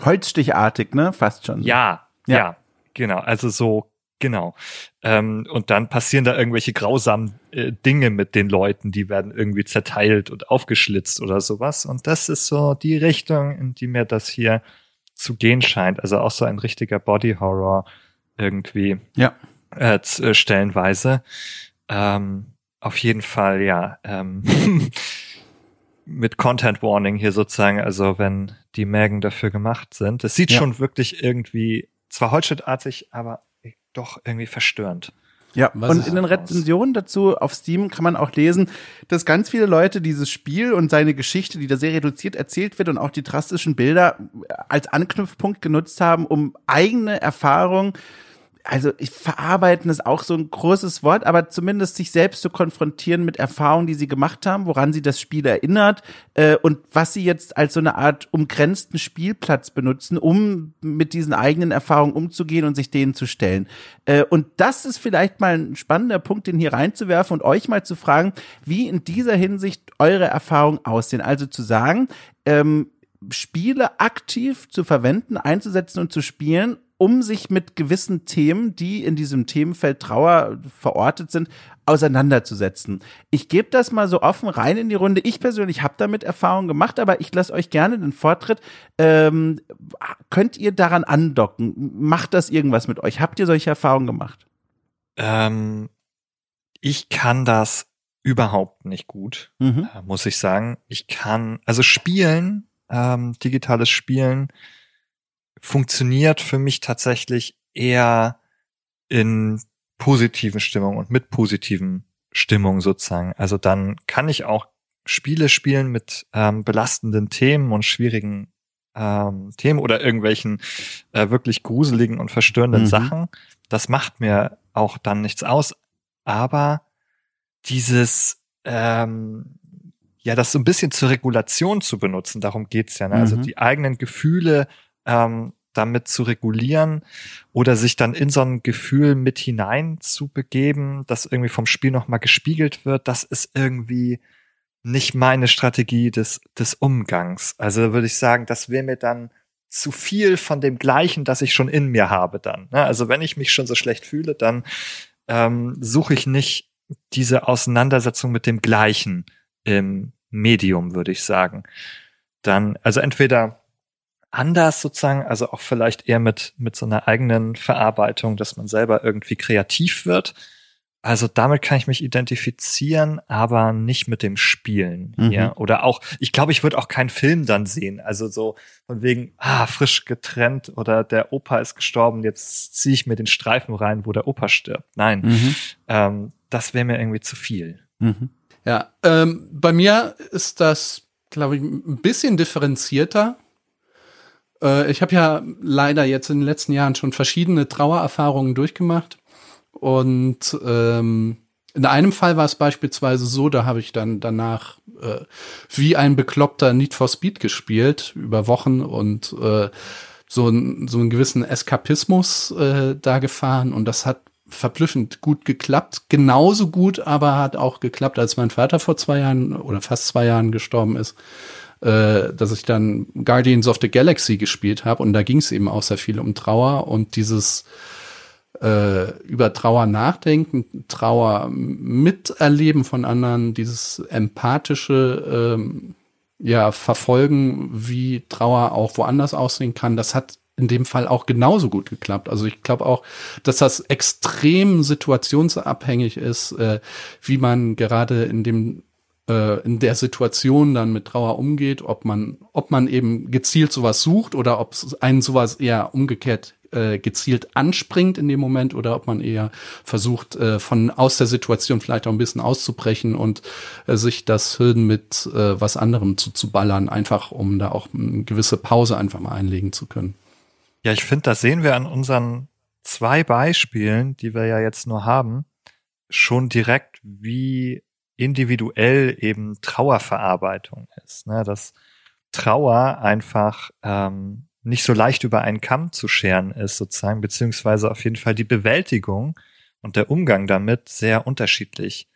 Holzstichartig, ne? Fast schon. ja, Ja. ja, genau, also so, genau. Ähm, und dann passieren da irgendwelche grausamen äh, Dinge mit den Leuten, die werden irgendwie zerteilt und aufgeschlitzt oder sowas. Und das ist so die Richtung, in die mir das hier zu gehen scheint. Also auch so ein richtiger Body Horror irgendwie Ja. äh, äh, stellenweise. Ähm, auf jeden Fall, ja. Ähm, mit Content Warning hier sozusagen, also wenn die Mägen dafür gemacht sind. Es sieht Ja. schon wirklich irgendwie, zwar holzschnittartig, aber doch irgendwie verstörend. Ja, Was und ist in den? Rezensionen dazu auf Steam kann man auch lesen, dass ganz viele Leute dieses Spiel und seine Geschichte, die da sehr reduziert erzählt wird und auch die drastischen Bilder als Anknüpfpunkt genutzt haben, um eigene Erfahrungen also ich verarbeiten ist auch so ein großes Wort, aber zumindest sich selbst zu konfrontieren mit Erfahrungen, die sie gemacht haben, woran sie das Spiel erinnert äh, und was sie jetzt als so eine Art umgrenzten Spielplatz benutzen, um mit diesen eigenen Erfahrungen umzugehen und sich denen zu stellen. Äh, und das ist vielleicht mal ein spannender Punkt, den hier reinzuwerfen und euch mal zu fragen, wie in dieser Hinsicht eure Erfahrungen aussehen. Also zu sagen, ähm, Spiele aktiv zu verwenden, einzusetzen und zu spielen, um sich mit gewissen Themen, die in diesem Themenfeld Trauer verortet sind, auseinanderzusetzen. Ich gebe das mal so offen rein in die Runde. Ich persönlich habe damit Erfahrungen gemacht, aber ich lasse euch gerne den Vortritt. Ähm, könnt ihr daran andocken? Macht das irgendwas mit euch? Habt ihr solche Erfahrungen gemacht? Ähm, ich kann das überhaupt nicht gut, Mhm. äh, muss ich sagen. Ich kann, also Spielen, ähm, digitales Spielen funktioniert für mich tatsächlich eher in positiven Stimmung und mit positiven Stimmung sozusagen. Also dann kann ich auch Spiele spielen mit ähm, belastenden Themen und schwierigen ähm, Themen oder irgendwelchen äh, wirklich gruseligen und verstörenden Mhm. Sachen. Das macht mir auch dann nichts aus. Aber dieses ähm, ja, das so ein bisschen zur Regulation zu benutzen, darum geht's ja. Ne? Also Mhm. die eigenen Gefühle ähm, damit zu regulieren oder sich dann in so ein Gefühl mit hinein zu begeben, das irgendwie vom Spiel nochmal gespiegelt wird, das ist irgendwie nicht meine Strategie des, des Umgangs. Also würde ich sagen, das wäre mir dann zu viel von dem Gleichen, das ich schon in mir habe dann. Ne? Also wenn ich mich schon so schlecht fühle, dann ähm, suche ich nicht diese Auseinandersetzung mit dem Gleichen im Medium, würde ich sagen. Dann, also entweder anders sozusagen, also auch vielleicht eher mit, mit so einer eigenen Verarbeitung, dass man selber irgendwie kreativ wird. Also damit kann ich mich identifizieren, aber nicht mit dem Spielen. Mhm. Ja. Oder auch, ich glaube, ich würde auch keinen Film dann sehen. Also so von wegen, ah, frisch getrennt oder der Opa ist gestorben, jetzt ziehe ich mir den Streifen rein, wo der Opa stirbt. Nein, Mhm. ähm, das wäre mir irgendwie zu viel. Mhm. Ja, ähm, bei mir ist das, glaube ich, ein bisschen differenzierter. Äh, ich habe ja leider jetzt in den letzten Jahren schon verschiedene Trauererfahrungen durchgemacht. Und ähm, in einem Fall war es beispielsweise so, da habe ich dann danach äh, wie ein bekloppter Need for Speed gespielt über Wochen und äh, so, ein, so einen gewissen Eskapismus äh, da gefahren und das hat verblüffend gut geklappt. Genauso gut aber hat auch geklappt, als mein Vater vor zwei Jahren oder fast zwei Jahren gestorben ist, äh, dass ich dann Guardians of the Galaxy gespielt habe und da ging es eben auch sehr viel um Trauer und dieses äh, über Trauer nachdenken, Trauer miterleben von anderen, dieses empathische ähm, ja verfolgen, wie Trauer auch woanders aussehen kann, das hat in dem Fall auch genauso gut geklappt. Also ich glaube auch, dass das extrem situationsabhängig ist, äh, wie man gerade in dem äh, in der Situation dann mit Trauer umgeht, ob man ob man eben gezielt sowas sucht oder ob einen sowas eher umgekehrt äh, gezielt anspringt in dem Moment oder ob man eher versucht äh, von aus der Situation vielleicht auch ein bisschen auszubrechen und äh, sich das Hirn mit äh, was anderem zu, zu ballern, einfach um da auch eine gewisse Pause einfach mal einlegen zu können. Ja, ich finde, das sehen wir an unseren zwei Beispielen, die wir ja jetzt nur haben, schon direkt, wie individuell eben Trauerverarbeitung ist. Ne? Dass Trauer einfach ähm, nicht so leicht über einen Kamm zu scheren ist, sozusagen, beziehungsweise auf jeden Fall die Bewältigung und der Umgang damit sehr unterschiedlich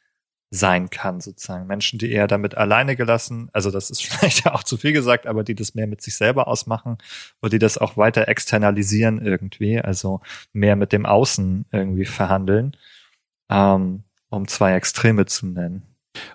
sein kann, sozusagen. Menschen, die eher damit alleine gelassen, also das ist vielleicht auch zu viel gesagt, aber die das mehr mit sich selber ausmachen oder die das auch weiter externalisieren irgendwie, also mehr mit dem Außen irgendwie verhandeln, ähm, um zwei Extreme zu nennen.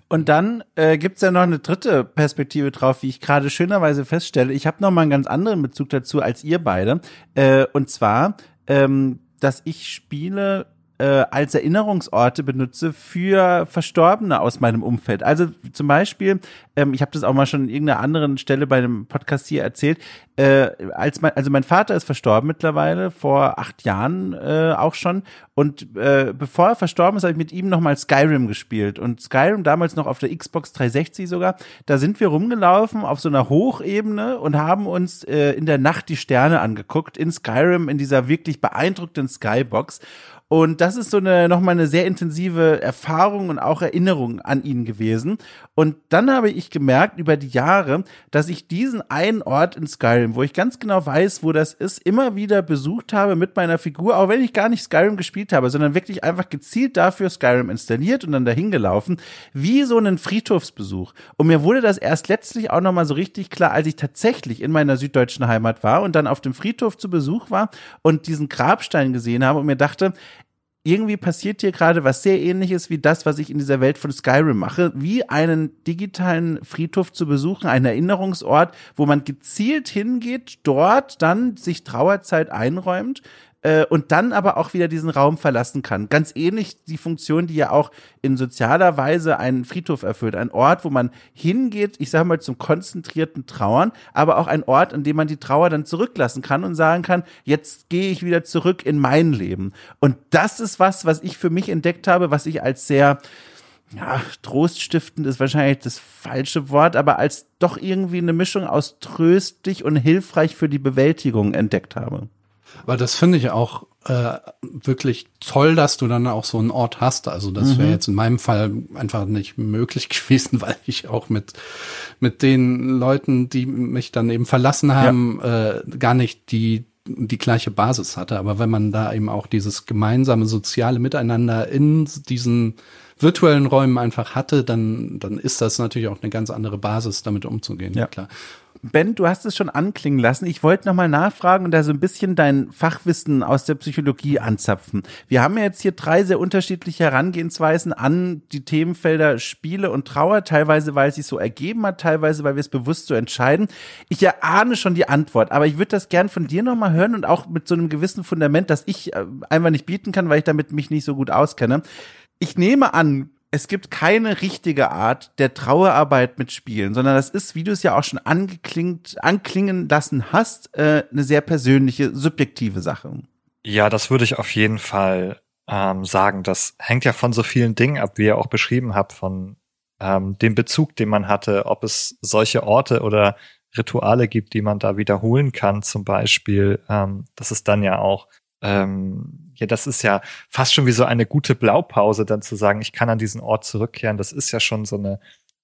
Und dann äh, gibt ja noch eine dritte Perspektive drauf, wie ich gerade schönerweise feststelle. Ich habe noch mal einen ganz anderen Bezug dazu als ihr beide. Äh, und zwar, ähm, dass ich Spiele äh, als Erinnerungsorte benutze für Verstorbene aus meinem Umfeld. Also zum Beispiel, ähm, ich habe das auch mal schon in irgendeiner anderen Stelle bei einem Podcast hier erzählt, äh, als mein, also mein Vater ist verstorben mittlerweile, vor acht Jahren äh, auch schon. Und äh, bevor er verstorben ist, habe ich mit ihm nochmal Skyrim gespielt. Und Skyrim damals noch auf der Xbox 360 sogar, da sind wir rumgelaufen auf so einer Hochebene und haben uns äh, in der Nacht die Sterne angeguckt, in Skyrim, in dieser wirklich beeindruckenden Skybox. Und das ist so eine nochmal eine sehr intensive Erfahrung und auch Erinnerung an ihn gewesen. Und dann habe ich gemerkt über die Jahre, dass ich diesen einen Ort in Skyrim, wo ich ganz genau weiß, wo das ist, immer wieder besucht habe mit meiner Figur, auch wenn ich gar nicht Skyrim gespielt habe, sondern wirklich einfach gezielt dafür Skyrim installiert und dann dahin gelaufen, wie so einen Friedhofsbesuch. Und mir wurde das erst letztlich auch nochmal so richtig klar, als ich tatsächlich in meiner süddeutschen Heimat war und dann auf dem Friedhof zu Besuch war und diesen Grabstein gesehen habe und mir dachte, irgendwie passiert hier gerade was sehr ähnliches wie das, was ich in dieser Welt von Skyrim mache, wie einen digitalen Friedhof zu besuchen, einen Erinnerungsort, wo man gezielt hingeht, dort dann sich Trauerzeit einräumt, äh, und dann aber auch wieder diesen Raum verlassen kann. Ganz ähnlich die Funktion, die ja auch in sozialer Weise einen Friedhof erfüllt. Ein Ort, wo man hingeht, ich sage mal zum konzentrierten Trauern, aber auch ein Ort, an dem man die Trauer dann zurücklassen kann und sagen kann, jetzt gehe ich wieder zurück in mein Leben. Und das ist was, was ich für mich entdeckt habe, was ich als sehr ja, troststiftend ist wahrscheinlich das falsche Wort, aber als doch irgendwie eine Mischung aus tröstlich und hilfreich für die Bewältigung entdeckt habe. Aber das finde ich auch äh, wirklich toll, dass du dann auch so einen Ort hast. Also das wäre mhm. jetzt in meinem Fall einfach nicht möglich gewesen, weil ich auch mit mit den Leuten, die mich dann eben verlassen haben, ja. äh, gar nicht die die gleiche Basis hatte. Aber wenn man da eben auch dieses gemeinsame soziale Miteinander in diesen virtuellen Räumen einfach hatte, dann, dann ist das natürlich auch eine ganz andere Basis, damit umzugehen. Ja, klar. Ben, du hast es schon anklingen lassen. Ich wollte nochmal nachfragen und da so ein bisschen dein Fachwissen aus der Psychologie anzapfen. Wir haben ja jetzt hier drei sehr unterschiedliche Herangehensweisen an die Themenfelder Spiele und Trauer, teilweise weil es sich so ergeben hat, teilweise weil wir es bewusst so entscheiden. Ich erahne schon die Antwort, aber ich würde das gern von dir nochmal hören und auch mit so einem gewissen Fundament, das ich äh, einfach nicht bieten kann, weil ich damit mich nicht so gut auskenne. Ich nehme an, es gibt keine richtige Art der Trauerarbeit mit Spielen, sondern das ist, wie du es ja auch schon angeklingt, anklingen lassen hast, äh, eine sehr persönliche, subjektive Sache. Ja, das würde ich auf jeden Fall ähm, sagen. Das hängt ja von so vielen Dingen ab, wie ihr auch beschrieben habt, von ähm, dem Bezug, den man hatte, ob es solche Orte oder Rituale gibt, die man da wiederholen kann, zum Beispiel. Ähm, das ist dann ja auch ähm, ja, das ist ja fast schon wie so eine gute Blaupause, dann zu sagen, ich kann an diesen Ort zurückkehren. Das ist ja schon so eine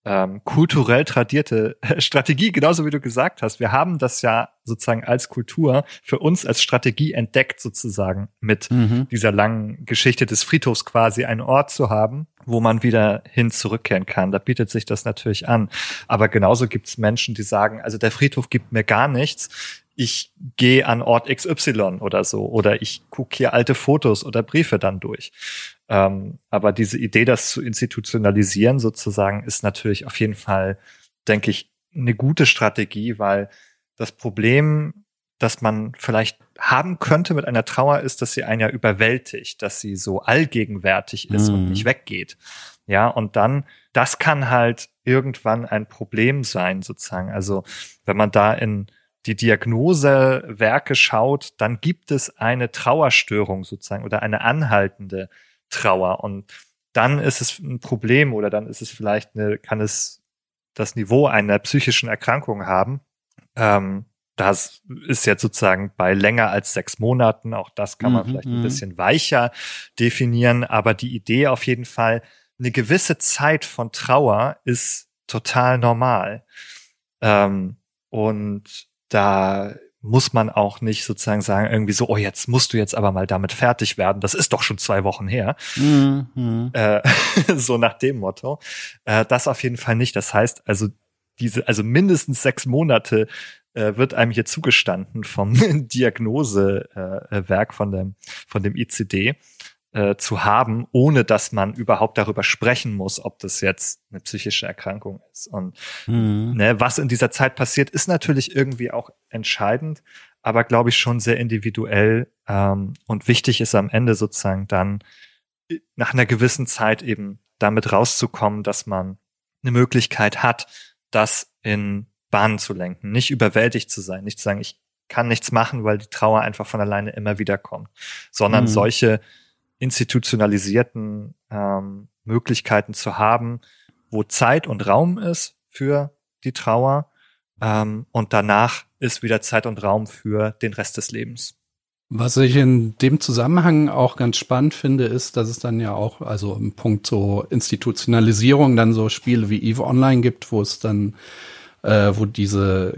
ähm, kulturell tradierte Strategie, genauso wie du gesagt hast. Wir haben das ja sozusagen als Kultur für uns als Strategie entdeckt, sozusagen mit mhm. dieser langen Geschichte des Friedhofs quasi einen Ort zu haben, wo man wieder hin zurückkehren kann. Da bietet sich das natürlich an. Aber genauso gibt es Menschen, die sagen, also der Friedhof gibt mir gar nichts ich gehe an Ort XY oder so oder ich gucke hier alte Fotos oder Briefe dann durch. Ähm, aber diese Idee, das zu institutionalisieren sozusagen, ist natürlich auf jeden Fall, denke ich, eine gute Strategie, weil das Problem, das man vielleicht haben könnte mit einer Trauer, ist, dass sie einen ja überwältigt, dass sie so allgegenwärtig ist mhm. und nicht weggeht. Ja, und dann, das kann halt irgendwann ein Problem sein, sozusagen. Also, wenn man da in die Diagnosewerke schaut, dann gibt es eine Trauerstörung sozusagen oder eine anhaltende Trauer. Und dann ist es ein Problem oder dann ist es vielleicht eine, kann es das Niveau einer psychischen Erkrankung haben. Ähm, das ist jetzt sozusagen bei länger als sechs Monaten. Auch das kann man mhm, vielleicht ein mhm. bisschen weicher definieren. Aber die Idee auf jeden Fall, eine gewisse Zeit von Trauer ist total normal. Ähm, und da muss man auch nicht sozusagen sagen, irgendwie so, oh, jetzt musst du jetzt aber mal damit fertig werden. Das ist doch schon zwei Wochen her. Mhm. Äh, so nach dem Motto. Äh, das auf jeden Fall nicht. Das heißt, also diese, also mindestens sechs Monate äh, wird einem hier zugestanden vom Diagnosewerk äh, von dem, von dem ICD äh, zu haben, ohne dass man überhaupt darüber sprechen muss, ob das jetzt eine psychische Erkrankung ist. Und mhm. ne, was in dieser Zeit passiert, ist natürlich irgendwie auch entscheidend, aber glaube ich schon sehr individuell ähm, und wichtig ist am Ende sozusagen dann nach einer gewissen Zeit eben damit rauszukommen, dass man eine Möglichkeit hat, das in Bahnen zu lenken, nicht überwältigt zu sein, nicht zu sagen, ich kann nichts machen, weil die Trauer einfach von alleine immer wieder kommt, sondern mhm. solche institutionalisierten ähm, Möglichkeiten zu haben, wo Zeit und Raum ist für die Trauer ähm, und danach ist wieder Zeit und Raum für den Rest des Lebens. Was ich in dem Zusammenhang auch ganz spannend finde, ist, dass es dann ja auch, also im Punkt so Institutionalisierung, dann so Spiele wie EVE Online gibt, wo es dann, äh, wo diese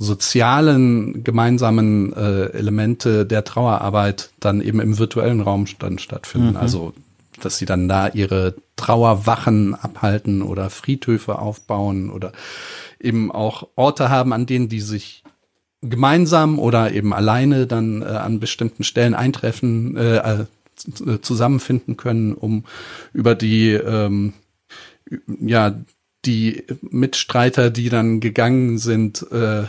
sozialen gemeinsamen äh, Elemente der Trauerarbeit dann eben im virtuellen Raum dann stattfinden. Mhm. Also dass sie dann da ihre Trauerwachen abhalten oder Friedhöfe aufbauen oder eben auch Orte haben, an denen die sich gemeinsam oder eben alleine dann äh, an bestimmten Stellen eintreffen, äh, äh, zusammenfinden können, um über die ähm, ja die Mitstreiter, die dann gegangen sind, äh,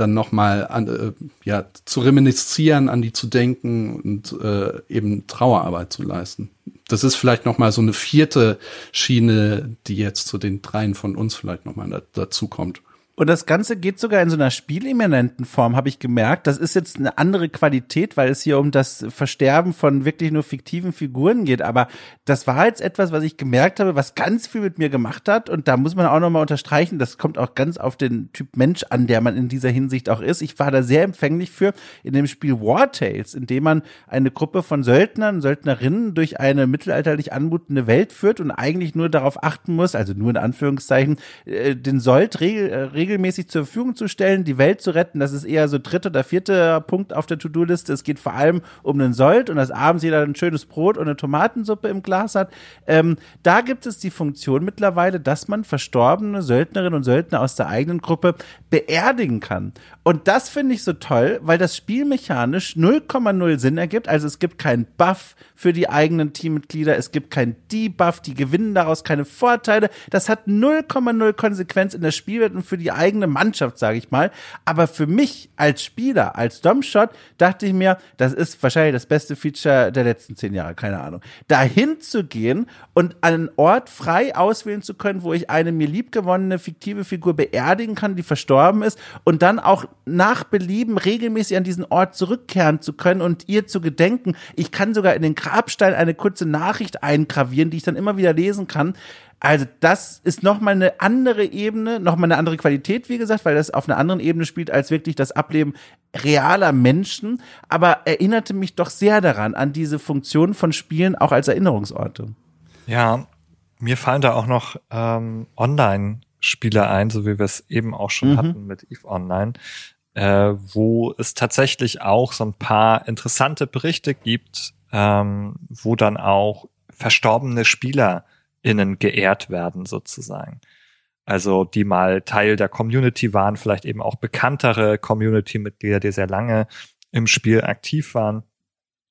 dann nochmal äh, ja, zu reminiszieren, an die zu denken und äh, eben Trauerarbeit zu leisten. Das ist vielleicht nochmal so eine vierte Schiene, die jetzt zu den dreien von uns vielleicht nochmal da, dazu kommt. Und das Ganze geht sogar in so einer spielimmanenten Form, habe ich gemerkt. Das ist jetzt eine andere Qualität, weil es hier um das Versterben von wirklich nur fiktiven Figuren geht. Aber das war jetzt etwas, was ich gemerkt habe, was ganz viel mit mir gemacht hat. Und da muss man auch nochmal unterstreichen, das kommt auch ganz auf den Typ Mensch an, der man in dieser Hinsicht auch ist. Ich war da sehr empfänglich für in dem Spiel War Tales, in dem man eine Gruppe von Söldnern, Söldnerinnen durch eine mittelalterlich anmutende Welt führt und eigentlich nur darauf achten muss, also nur in Anführungszeichen, äh, den Sold regel, regel regelmäßig zur Verfügung zu stellen, die Welt zu retten. Das ist eher so dritter oder vierter Punkt auf der To-Do-Liste. Es geht vor allem um den Sold und dass abends jeder ein schönes Brot und eine Tomatensuppe im Glas hat. Ähm, da gibt es die Funktion mittlerweile, dass man verstorbene Söldnerinnen und Söldner aus der eigenen Gruppe beerdigen kann. Und das finde ich so toll, weil das spielmechanisch 0,0 Sinn ergibt. Also es gibt keinen Buff für die eigenen Teammitglieder, es gibt keinen Debuff, die gewinnen daraus keine Vorteile. Das hat 0,0 Konsequenz in der Spielwelt und für die eigene Mannschaft, sage ich mal. Aber für mich als Spieler, als Domshot, dachte ich mir, das ist wahrscheinlich das beste Feature der letzten zehn Jahre, keine Ahnung. Dahin zu gehen und einen Ort frei auswählen zu können, wo ich eine mir liebgewonnene fiktive Figur beerdigen kann, die verstorben ist und dann auch nach Belieben regelmäßig an diesen Ort zurückkehren zu können und ihr zu gedenken. Ich kann sogar in den Grabstein eine kurze Nachricht eingravieren, die ich dann immer wieder lesen kann. Also das ist nochmal eine andere Ebene, nochmal eine andere Qualität, wie gesagt, weil das auf einer anderen Ebene spielt als wirklich das Ableben realer Menschen, aber erinnerte mich doch sehr daran, an diese Funktion von Spielen auch als Erinnerungsorte. Ja, mir fallen da auch noch ähm, Online-Spiele ein, so wie wir es eben auch schon mhm. hatten mit EVE Online, äh, wo es tatsächlich auch so ein paar interessante Berichte gibt, ähm, wo dann auch verstorbene Spieler innen geehrt werden sozusagen. Also die mal Teil der Community waren, vielleicht eben auch bekanntere Community-Mitglieder, die sehr lange im Spiel aktiv waren,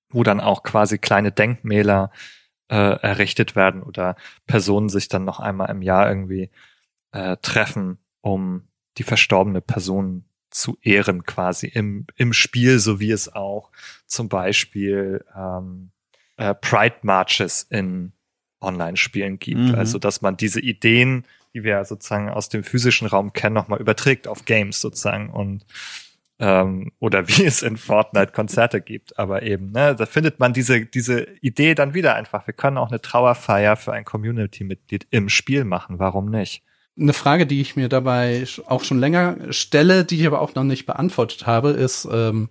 wo dann auch quasi kleine Denkmäler äh, errichtet werden oder Personen sich dann noch einmal im Jahr irgendwie äh, treffen, um die verstorbene Person zu ehren quasi im, im Spiel, so wie es auch zum Beispiel ähm, äh, Pride Marches in Online-Spielen gibt. Mhm. Also, dass man diese Ideen, die wir sozusagen aus dem physischen Raum kennen, nochmal überträgt auf Games sozusagen und ähm, oder wie es in Fortnite Konzerte gibt. Aber eben, ne, da findet man diese, diese Idee dann wieder einfach. Wir können auch eine Trauerfeier für ein Community-Mitglied im Spiel machen. Warum nicht? Eine Frage, die ich mir dabei auch schon länger stelle, die ich aber auch noch nicht beantwortet habe, ist, ähm,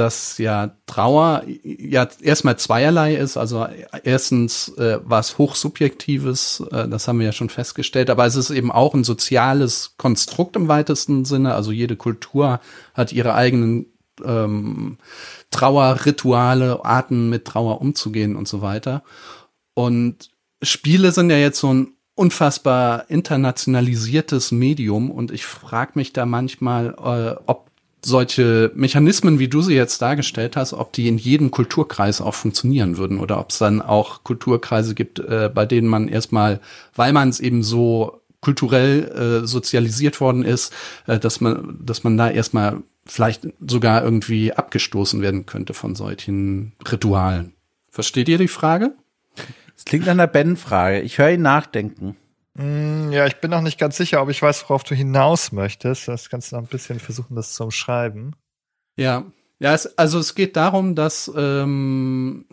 dass ja Trauer ja erstmal zweierlei ist. Also erstens äh, was hochsubjektives, äh, das haben wir ja schon festgestellt, aber es ist eben auch ein soziales Konstrukt im weitesten Sinne. Also jede Kultur hat ihre eigenen ähm, Trauerrituale, Arten mit Trauer umzugehen und so weiter. Und Spiele sind ja jetzt so ein unfassbar internationalisiertes Medium und ich frage mich da manchmal, äh, ob solche Mechanismen, wie du sie jetzt dargestellt hast, ob die in jedem Kulturkreis auch funktionieren würden oder ob es dann auch Kulturkreise gibt, äh, bei denen man erstmal, weil man es eben so kulturell äh, sozialisiert worden ist, äh, dass man, dass man da erstmal vielleicht sogar irgendwie abgestoßen werden könnte von solchen Ritualen. Versteht ihr die Frage? Es klingt nach einer Ben-Frage. Ich höre ihn nachdenken. Mm, ja, ich bin noch nicht ganz sicher, ob ich weiß, worauf du hinaus möchtest. Das kannst du noch ein bisschen versuchen, das zu umschreiben. Ja, ja, es, also es geht darum, dass ähm,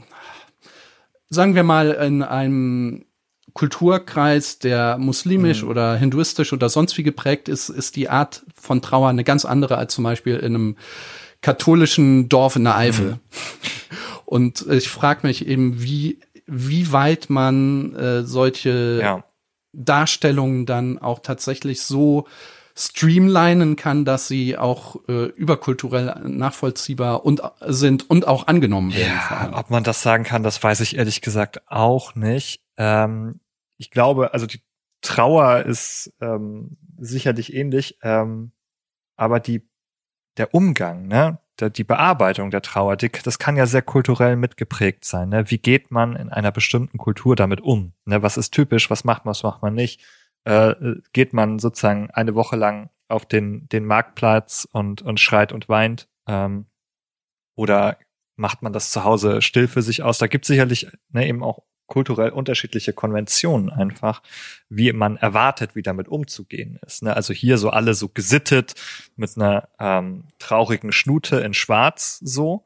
sagen wir mal in einem Kulturkreis, der muslimisch mhm. oder hinduistisch oder sonst wie geprägt ist, ist die Art von Trauer eine ganz andere als zum Beispiel in einem katholischen Dorf in der Eifel. Mhm. Und ich frage mich eben, wie, wie weit man äh, solche ja. Darstellungen dann auch tatsächlich so streamlinen kann, dass sie auch äh, überkulturell nachvollziehbar und sind und auch angenommen werden. Ja, ob man das sagen kann, das weiß ich ehrlich gesagt auch nicht. Ähm, ich glaube, also die Trauer ist ähm, sicherlich ähnlich, ähm, aber die der Umgang, ne, die Bearbeitung der Trauer, die, das kann ja sehr kulturell mitgeprägt sein. Ne? Wie geht man in einer bestimmten Kultur damit um? Ne? Was ist typisch? Was macht man? Was macht man nicht? Äh, geht man sozusagen eine Woche lang auf den den Marktplatz und und schreit und weint? Ähm, oder macht man das zu Hause still für sich aus? Da gibt sicherlich ne, eben auch kulturell unterschiedliche Konventionen einfach, wie man erwartet, wie damit umzugehen ist. Ne? Also hier so alle so gesittet mit einer ähm, traurigen Schnute in Schwarz so.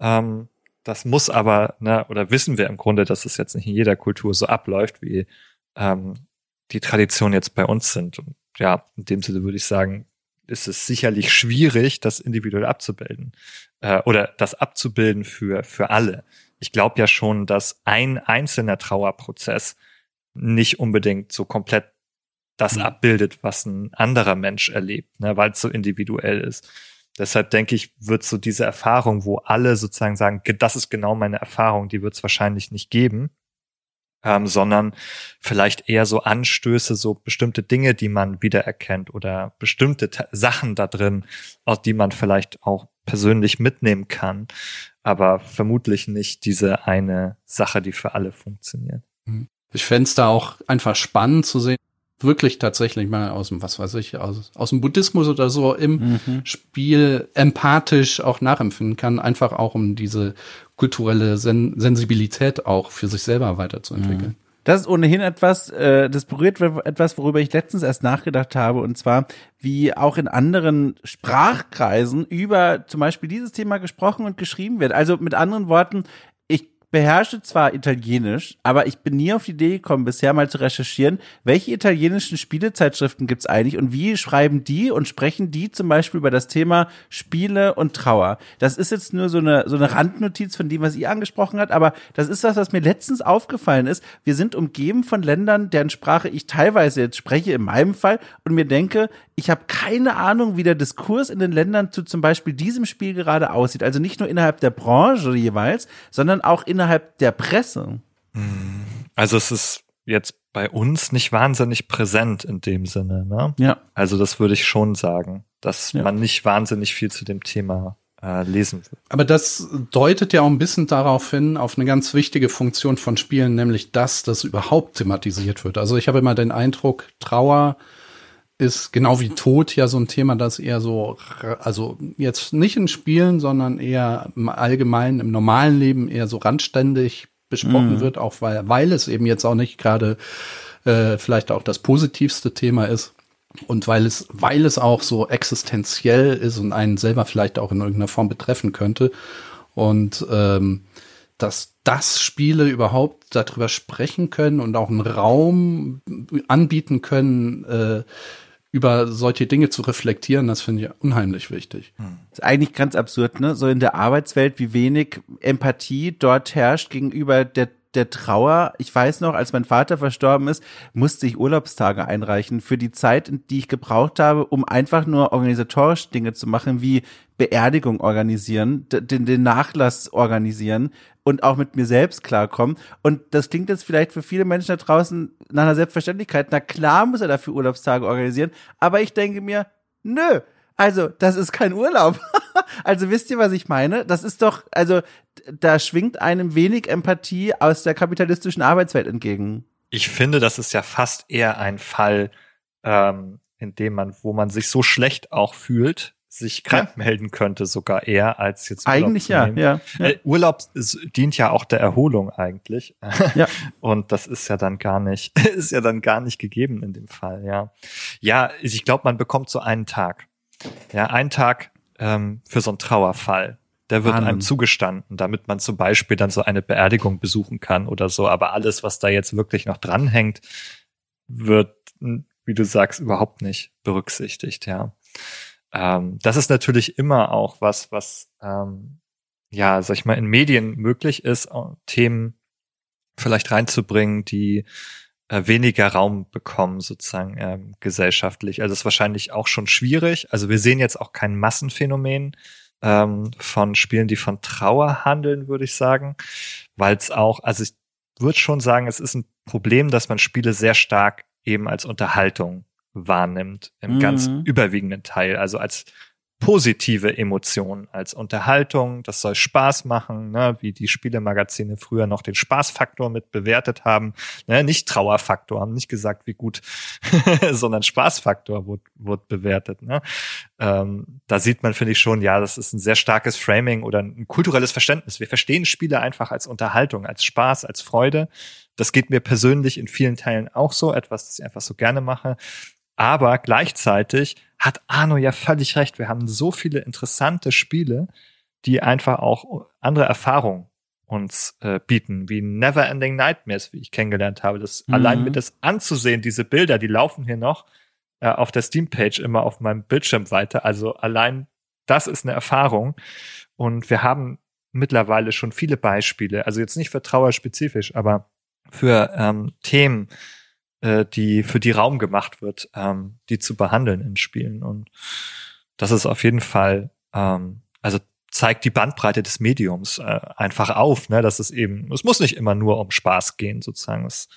Ähm, das muss aber, ne, oder wissen wir im Grunde, dass es jetzt nicht in jeder Kultur so abläuft, wie ähm, die Traditionen jetzt bei uns sind. Und ja, in dem Sinne würde ich sagen, ist es sicherlich schwierig, das individuell abzubilden äh, oder das abzubilden für für alle ich glaube ja schon, dass ein einzelner Trauerprozess nicht unbedingt so komplett das mhm. abbildet, was ein anderer Mensch erlebt, ne, weil es so individuell ist. Deshalb denke ich, wird so diese Erfahrung, wo alle sozusagen sagen, das ist genau meine Erfahrung, die wird es wahrscheinlich nicht geben, ähm, sondern vielleicht eher so Anstöße, so bestimmte Dinge, die man wiedererkennt oder bestimmte Sachen da drin, aus die man vielleicht auch persönlich mitnehmen kann, aber vermutlich nicht diese eine Sache, die für alle funktioniert. Mhm. Ich fände es da auch einfach spannend zu sehen, wirklich tatsächlich mal aus dem, was weiß ich, aus, aus dem Buddhismus oder so im mhm. Spiel empathisch auch nachempfinden kann, einfach auch um diese kulturelle Sen Sensibilität auch für sich selber weiterzuentwickeln. Mhm. Das ist ohnehin etwas, äh, das berührt etwas, worüber ich letztens erst nachgedacht habe, und zwar, wie auch in anderen Sprachkreisen über zum Beispiel dieses Thema gesprochen und geschrieben wird. Also mit anderen Worten, beherrsche zwar Italienisch, aber ich bin nie auf die Idee gekommen, bisher mal zu recherchieren, welche italienischen Spielezeitschriften gibt's eigentlich und wie schreiben die und sprechen die zum Beispiel über das Thema Spiele und Trauer. Das ist jetzt nur so eine, so eine Randnotiz von dem, was ihr angesprochen habt, aber das ist das, was mir letztens aufgefallen ist. Wir sind umgeben von Ländern, deren Sprache ich teilweise jetzt spreche, in meinem Fall, und mir denke, ich habe keine Ahnung, wie der Diskurs in den Ländern zu zum Beispiel diesem Spiel gerade aussieht. Also nicht nur innerhalb der Branche jeweils, sondern auch innerhalb der Presse. Also es ist jetzt bei uns nicht wahnsinnig präsent in dem Sinne. Ne? Ja. Also das würde ich schon sagen, dass ja. man nicht wahnsinnig viel zu dem Thema äh, lesen wird. Aber das deutet ja auch ein bisschen darauf hin, auf eine ganz wichtige Funktion von Spielen, nämlich dass das überhaupt thematisiert wird. Also ich habe immer den Eindruck, Trauer ist genau wie Tod ja so ein Thema, das eher so, also jetzt nicht in Spielen, sondern eher im Allgemeinen, im normalen Leben eher so randständig besprochen mhm. wird, auch weil, weil es eben jetzt auch nicht gerade äh, vielleicht auch das positivste Thema ist. Und weil es, weil es auch so existenziell ist und einen selber vielleicht auch in irgendeiner Form betreffen könnte. Und ähm, dass das Spiele überhaupt darüber sprechen können und auch einen Raum anbieten können, äh, über solche Dinge zu reflektieren, das finde ich unheimlich wichtig. Das ist eigentlich ganz absurd, ne? So in der Arbeitswelt, wie wenig Empathie dort herrscht gegenüber der der Trauer, ich weiß noch, als mein Vater verstorben ist, musste ich Urlaubstage einreichen für die Zeit, die ich gebraucht habe, um einfach nur organisatorisch Dinge zu machen, wie Beerdigung organisieren, den, den Nachlass organisieren und auch mit mir selbst klarkommen. Und das klingt jetzt vielleicht für viele Menschen da draußen nach einer Selbstverständlichkeit. Na klar muss er dafür Urlaubstage organisieren, aber ich denke mir, nö, also, das ist kein Urlaub. also wisst ihr, was ich meine? Das ist doch, also da schwingt einem wenig Empathie aus der kapitalistischen Arbeitswelt entgegen. Ich finde, das ist ja fast eher ein Fall, ähm, in dem man, wo man sich so schlecht auch fühlt, sich krank ja. melden könnte, sogar eher als jetzt Urlaub Eigentlich ja, ja, ja. Äh, Urlaub dient ja auch der Erholung eigentlich. Ja. Und das ist ja dann gar nicht, ist ja dann gar nicht gegeben in dem Fall, ja. Ja, ich glaube, man bekommt so einen Tag. Ja, einen Tag ähm, für so einen Trauerfall. Der wird Wahnsinn. einem zugestanden, damit man zum Beispiel dann so eine Beerdigung besuchen kann oder so. Aber alles, was da jetzt wirklich noch dranhängt, wird, wie du sagst, überhaupt nicht berücksichtigt, ja. Ähm, das ist natürlich immer auch was, was, ähm, ja, sag ich mal, in Medien möglich ist, Themen vielleicht reinzubringen, die äh, weniger Raum bekommen, sozusagen ähm, gesellschaftlich. Also ist wahrscheinlich auch schon schwierig. Also wir sehen jetzt auch kein Massenphänomen ähm, von Spielen, die von Trauer handeln, würde ich sagen, weil es auch, also ich würde schon sagen, es ist ein Problem, dass man Spiele sehr stark eben als Unterhaltung wahrnimmt, im mhm. ganz überwiegenden Teil, also als positive Emotionen als Unterhaltung. Das soll Spaß machen, ne? wie die Spielemagazine früher noch den Spaßfaktor mit bewertet haben. Ne? Nicht Trauerfaktor, haben nicht gesagt, wie gut, sondern Spaßfaktor wurde, wurde bewertet. Ne? Ähm, da sieht man, finde ich schon, ja, das ist ein sehr starkes Framing oder ein kulturelles Verständnis. Wir verstehen Spiele einfach als Unterhaltung, als Spaß, als Freude. Das geht mir persönlich in vielen Teilen auch so, etwas, das ich einfach so gerne mache. Aber gleichzeitig hat Arno ja völlig recht. Wir haben so viele interessante Spiele, die einfach auch andere Erfahrungen uns äh, bieten, wie Neverending Nightmares, wie ich kennengelernt habe. Das mhm. allein mit das anzusehen, diese Bilder, die laufen hier noch äh, auf der Steam-Page immer auf meinem Bildschirm weiter. Also allein das ist eine Erfahrung. Und wir haben mittlerweile schon viele Beispiele, also jetzt nicht für Trauer spezifisch, aber für ähm, Themen, äh, die für die Raum gemacht wird, ähm, die zu behandeln in Spielen. Und das ist auf jeden Fall, ähm, also zeigt die Bandbreite des Mediums äh, einfach auf, ne, dass es eben, es muss nicht immer nur um Spaß gehen, sozusagen. Es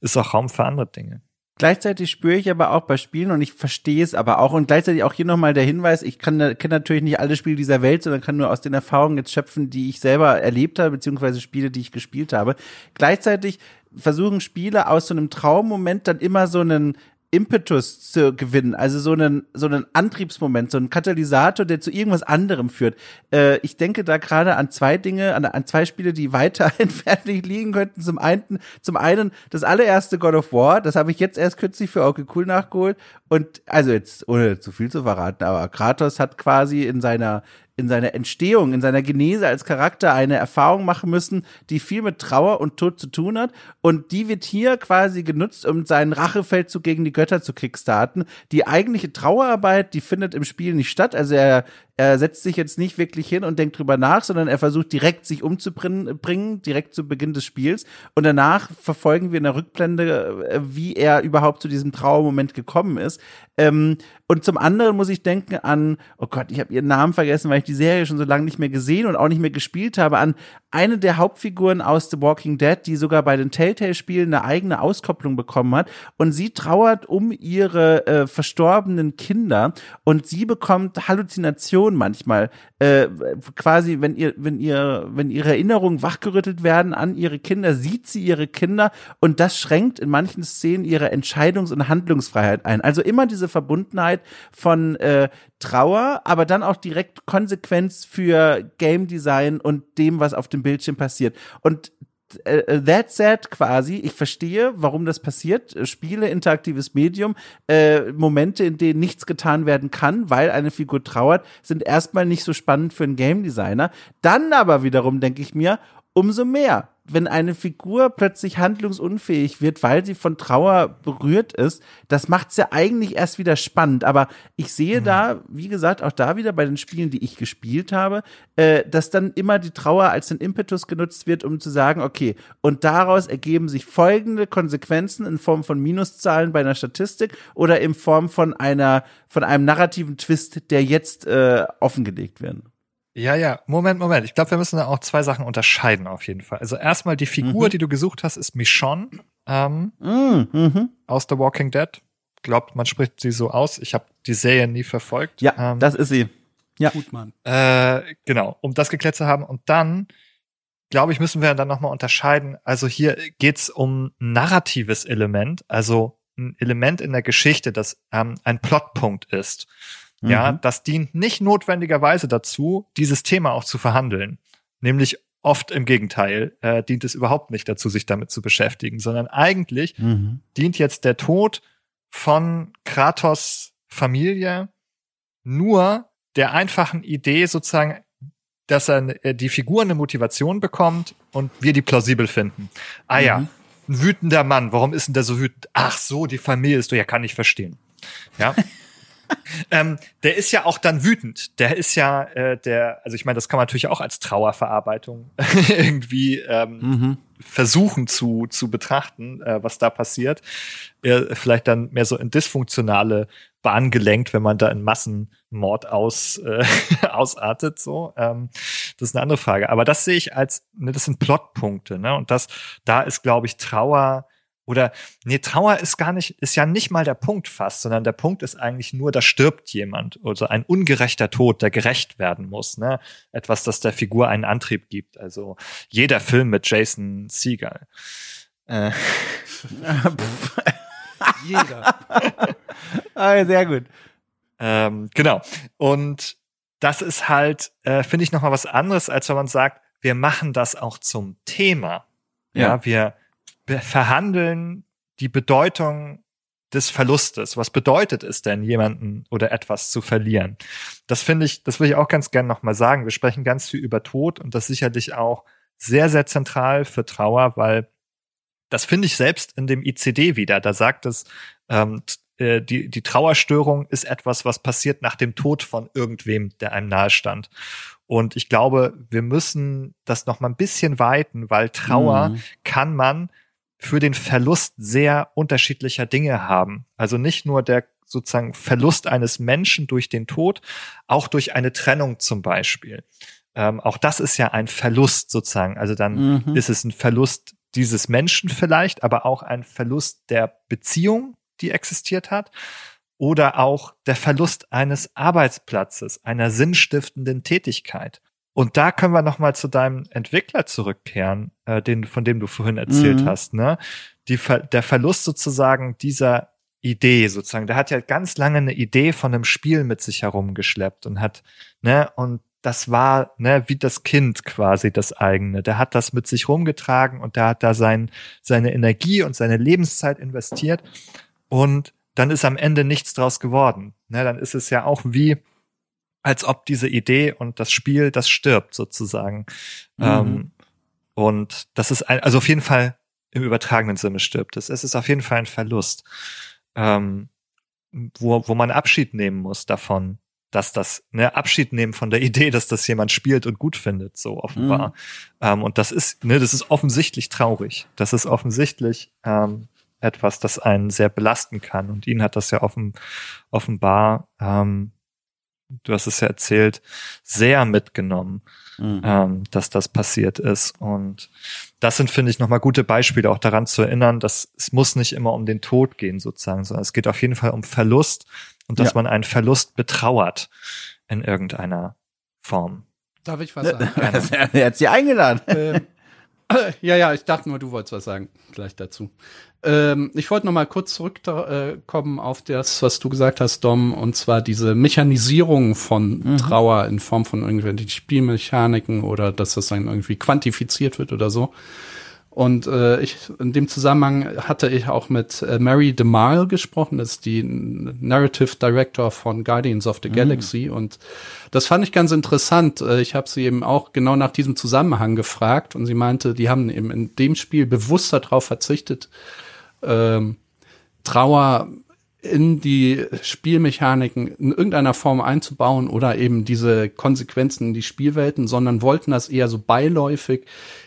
ist auch Raum für andere Dinge. Gleichzeitig spüre ich aber auch bei Spielen und ich verstehe es aber auch und gleichzeitig auch hier nochmal der Hinweis, ich kann kenne natürlich nicht alle Spiele dieser Welt, sondern kann nur aus den Erfahrungen jetzt schöpfen, die ich selber erlebt habe, beziehungsweise Spiele, die ich gespielt habe. Gleichzeitig versuchen Spiele aus so einem Traummoment dann immer so einen Impetus zu gewinnen, also so einen so einen Antriebsmoment, so einen Katalysator, der zu irgendwas anderem führt. Äh, ich denke da gerade an zwei Dinge, an, an zwei Spiele, die weiter entfernt liegen könnten. Zum einen, zum einen das allererste God of War, das habe ich jetzt erst kürzlich für okay cool nachgeholt und also jetzt ohne zu viel zu verraten, aber Kratos hat quasi in seiner in seiner Entstehung, in seiner Genese als Charakter eine Erfahrung machen müssen, die viel mit Trauer und Tod zu tun hat. Und die wird hier quasi genutzt, um seinen Rachefeldzug gegen die Götter zu kickstarten. Die eigentliche Trauerarbeit, die findet im Spiel nicht statt. Also er er setzt sich jetzt nicht wirklich hin und denkt drüber nach, sondern er versucht direkt sich umzubringen, direkt zu Beginn des Spiels. Und danach verfolgen wir in der Rückblende, äh, wie er überhaupt zu diesem Trauermoment gekommen ist. Ähm, und zum anderen muss ich denken an, oh Gott, ich habe ihren Namen vergessen, weil ich die Serie schon so lange nicht mehr gesehen und auch nicht mehr gespielt habe, an eine der Hauptfiguren aus The Walking Dead, die sogar bei den Telltale-Spielen eine eigene Auskopplung bekommen hat. Und sie trauert um ihre äh, verstorbenen Kinder und sie bekommt Halluzinationen manchmal. Äh, quasi, wenn ihr, wenn ihr, wenn ihre Erinnerungen wachgerüttelt werden an ihre Kinder, sieht sie ihre Kinder und das schränkt in manchen Szenen ihre Entscheidungs- und Handlungsfreiheit ein. Also immer diese Verbundenheit von äh, Trauer, aber dann auch direkt Konsequenz für Game Design und dem, was auf dem Bildschirm passiert. Und äh, äh, that said quasi, ich verstehe, warum das passiert. Spiele, interaktives Medium, äh, Momente, in denen nichts getan werden kann, weil eine Figur trauert, sind erstmal nicht so spannend für einen Game Designer. Dann aber wiederum denke ich mir, umso mehr wenn eine Figur plötzlich handlungsunfähig wird, weil sie von Trauer berührt ist, das macht es ja eigentlich erst wieder spannend. Aber ich sehe mhm. da, wie gesagt, auch da wieder bei den Spielen, die ich gespielt habe, äh, dass dann immer die Trauer als ein Impetus genutzt wird, um zu sagen, okay, und daraus ergeben sich folgende Konsequenzen in Form von Minuszahlen bei einer Statistik oder in Form von einer, von einem narrativen Twist, der jetzt äh, offengelegt werden. Ja, ja, Moment, Moment. Ich glaube, wir müssen da auch zwei Sachen unterscheiden auf jeden Fall. Also erstmal die Figur, mhm. die du gesucht hast, ist Michonne ähm, mhm. mhm. aus The Walking Dead. Glaubt, man spricht sie so aus. Ich habe die Serie nie verfolgt. Ja, ähm, das ist sie. Ja. Gut, Mann. Äh, genau, um das geklärt zu haben. Und dann, glaube ich, müssen wir dann nochmal unterscheiden. Also hier geht's um narratives Element, also ein Element in der Geschichte, das ähm, ein Plotpunkt ist. Mhm. Ja, das dient nicht notwendigerweise dazu, dieses Thema auch zu verhandeln. Nämlich oft im Gegenteil, äh, dient es überhaupt nicht dazu, sich damit zu beschäftigen, sondern eigentlich mhm. dient jetzt der Tod von Kratos Familie nur der einfachen Idee sozusagen, dass er äh, die Figur eine Motivation bekommt und wir die plausibel finden. Ah ja, mhm. ein wütender Mann, warum ist denn der so wütend? Ach so, die Familie ist, du ja, kann ich verstehen. Ja. ähm, der ist ja auch dann wütend. Der ist ja äh, der, also ich meine, das kann man natürlich auch als Trauerverarbeitung irgendwie ähm, mhm. versuchen zu zu betrachten, äh, was da passiert. Äh, vielleicht dann mehr so in dysfunktionale Bahn gelenkt, wenn man da in Massenmord aus äh, ausartet. So, ähm, das ist eine andere Frage. Aber das sehe ich als, ne, das sind Plotpunkte, ne? Und das, da ist, glaube ich, Trauer oder nee, Trauer ist gar nicht, ist ja nicht mal der Punkt fast, sondern der Punkt ist eigentlich nur, da stirbt jemand. Also ein ungerechter Tod, der gerecht werden muss. Ne? Etwas, das der Figur einen Antrieb gibt. Also jeder Film mit Jason Seagal. Äh. jeder. ah, sehr gut. Ähm, genau. Und das ist halt, äh, finde ich, nochmal was anderes, als wenn man sagt, wir machen das auch zum Thema. Ja, ja wir verhandeln die Bedeutung des Verlustes. Was bedeutet es denn, jemanden oder etwas zu verlieren? Das finde ich, das will ich auch ganz gerne nochmal sagen. Wir sprechen ganz viel über Tod und das sicherlich auch sehr, sehr zentral für Trauer, weil das finde ich selbst in dem ICD wieder. Da sagt es, ähm, äh, die, die Trauerstörung ist etwas, was passiert nach dem Tod von irgendwem, der einem nahestand. Und ich glaube, wir müssen das noch mal ein bisschen weiten, weil Trauer mhm. kann man für den Verlust sehr unterschiedlicher Dinge haben. Also nicht nur der sozusagen Verlust eines Menschen durch den Tod, auch durch eine Trennung zum Beispiel. Ähm, auch das ist ja ein Verlust sozusagen. Also dann mhm. ist es ein Verlust dieses Menschen vielleicht, aber auch ein Verlust der Beziehung, die existiert hat. Oder auch der Verlust eines Arbeitsplatzes, einer sinnstiftenden Tätigkeit. Und da können wir noch mal zu deinem Entwickler zurückkehren, äh, den, von dem du vorhin erzählt mhm. hast. Ne? Die, der Verlust sozusagen dieser Idee sozusagen. Der hat ja ganz lange eine Idee von einem Spiel mit sich herumgeschleppt und hat, ne, und das war, ne, wie das Kind quasi das eigene. Der hat das mit sich rumgetragen und der hat da sein, seine Energie und seine Lebenszeit investiert und dann ist am Ende nichts draus geworden. Ne, dann ist es ja auch wie, als ob diese Idee und das Spiel, das stirbt sozusagen. Mhm. Ähm, und das ist ein, also auf jeden Fall im übertragenen Sinne stirbt es. Es ist auf jeden Fall ein Verlust, ähm, wo, wo man Abschied nehmen muss davon, dass das, ne, Abschied nehmen von der Idee, dass das jemand spielt und gut findet, so offenbar. Mhm. Ähm, und das ist, ne, das ist offensichtlich traurig. Das ist offensichtlich ähm, etwas, das einen sehr belasten kann. Und ihn hat das ja offen, offenbar ähm, du hast es ja erzählt, sehr mitgenommen, mhm. ähm, dass das passiert ist. Und das sind, finde ich, nochmal gute Beispiele, auch daran zu erinnern, dass es muss nicht immer um den Tod gehen, sozusagen, sondern es geht auf jeden Fall um Verlust und dass ja. man einen Verlust betrauert in irgendeiner Form. Darf ich was sagen? er hat sie eingeladen. Ähm, ja, ja, ich dachte nur, du wolltest was sagen gleich dazu. Ähm, ich wollte noch mal kurz zurückkommen auf das, was du gesagt hast, Dom, und zwar diese Mechanisierung von mhm. Trauer in Form von irgendwelchen Spielmechaniken oder dass das dann irgendwie quantifiziert wird oder so. Und äh, ich in dem Zusammenhang hatte ich auch mit äh, Mary DeMille gesprochen, das ist die Narrative Director von Guardians of the mhm. Galaxy. Und das fand ich ganz interessant. Äh, ich habe sie eben auch genau nach diesem Zusammenhang gefragt und sie meinte, die haben eben in dem Spiel bewusst darauf verzichtet, ähm, Trauer in die Spielmechaniken in irgendeiner Form einzubauen oder eben diese Konsequenzen in die Spielwelten, sondern wollten das eher so beiläufig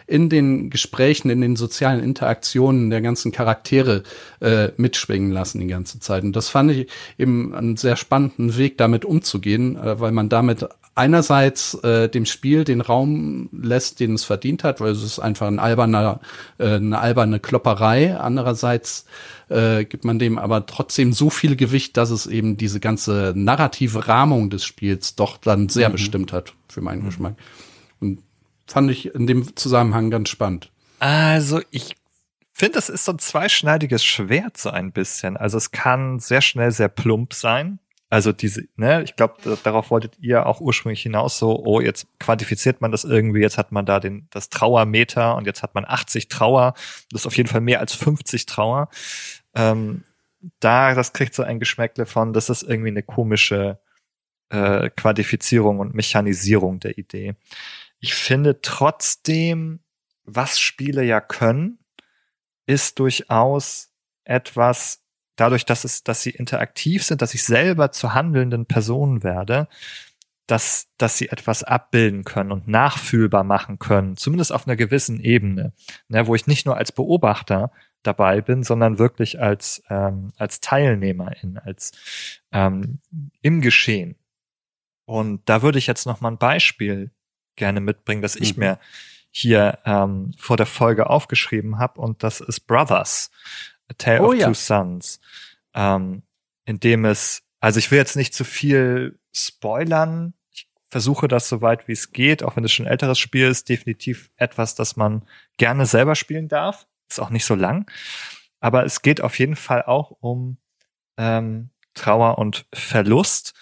in den Gesprächen, in den sozialen Interaktionen der ganzen Charaktere äh, mitschwingen lassen die ganze Zeit. Und das fand ich eben einen sehr spannenden Weg, damit umzugehen, äh, weil man damit einerseits äh, dem Spiel den Raum lässt, den es verdient hat, weil es ist einfach ein alberner, äh, eine alberne Klopperei. Andererseits äh, gibt man dem aber trotzdem so viel Gewicht, dass es eben diese ganze narrative Rahmung des Spiels doch dann sehr mhm. bestimmt hat für meinen mhm. Geschmack. Fand ich in dem Zusammenhang ganz spannend. Also ich finde, das ist so ein zweischneidiges Schwert so ein bisschen. Also es kann sehr schnell sehr plump sein. Also diese, ne, ich glaube, darauf wolltet ihr auch ursprünglich hinaus so, oh, jetzt quantifiziert man das irgendwie, jetzt hat man da den, das Trauermeter und jetzt hat man 80 Trauer. Das ist auf jeden Fall mehr als 50 Trauer. Ähm, da, das kriegt so ein Geschmäckle von, das ist irgendwie eine komische äh, Quantifizierung und Mechanisierung der Idee. Ich finde trotzdem, was Spiele ja können, ist durchaus etwas, dadurch, dass es, dass sie interaktiv sind, dass ich selber zur handelnden Person werde, dass, dass sie etwas abbilden können und nachfühlbar machen können, zumindest auf einer gewissen Ebene, ne, wo ich nicht nur als Beobachter dabei bin, sondern wirklich als, ähm, als Teilnehmerin, als ähm, im Geschehen. Und da würde ich jetzt noch mal ein Beispiel gerne mitbringen, das ich mhm. mir hier ähm, vor der Folge aufgeschrieben habe, und das ist Brothers. A Tale oh, of ja. Two Sons, ähm, in dem es, also ich will jetzt nicht zu viel spoilern. Ich versuche das so weit wie es geht, auch wenn es schon ein älteres Spiel ist, definitiv etwas, das man gerne selber spielen darf. Ist auch nicht so lang. Aber es geht auf jeden Fall auch um ähm, Trauer und Verlust.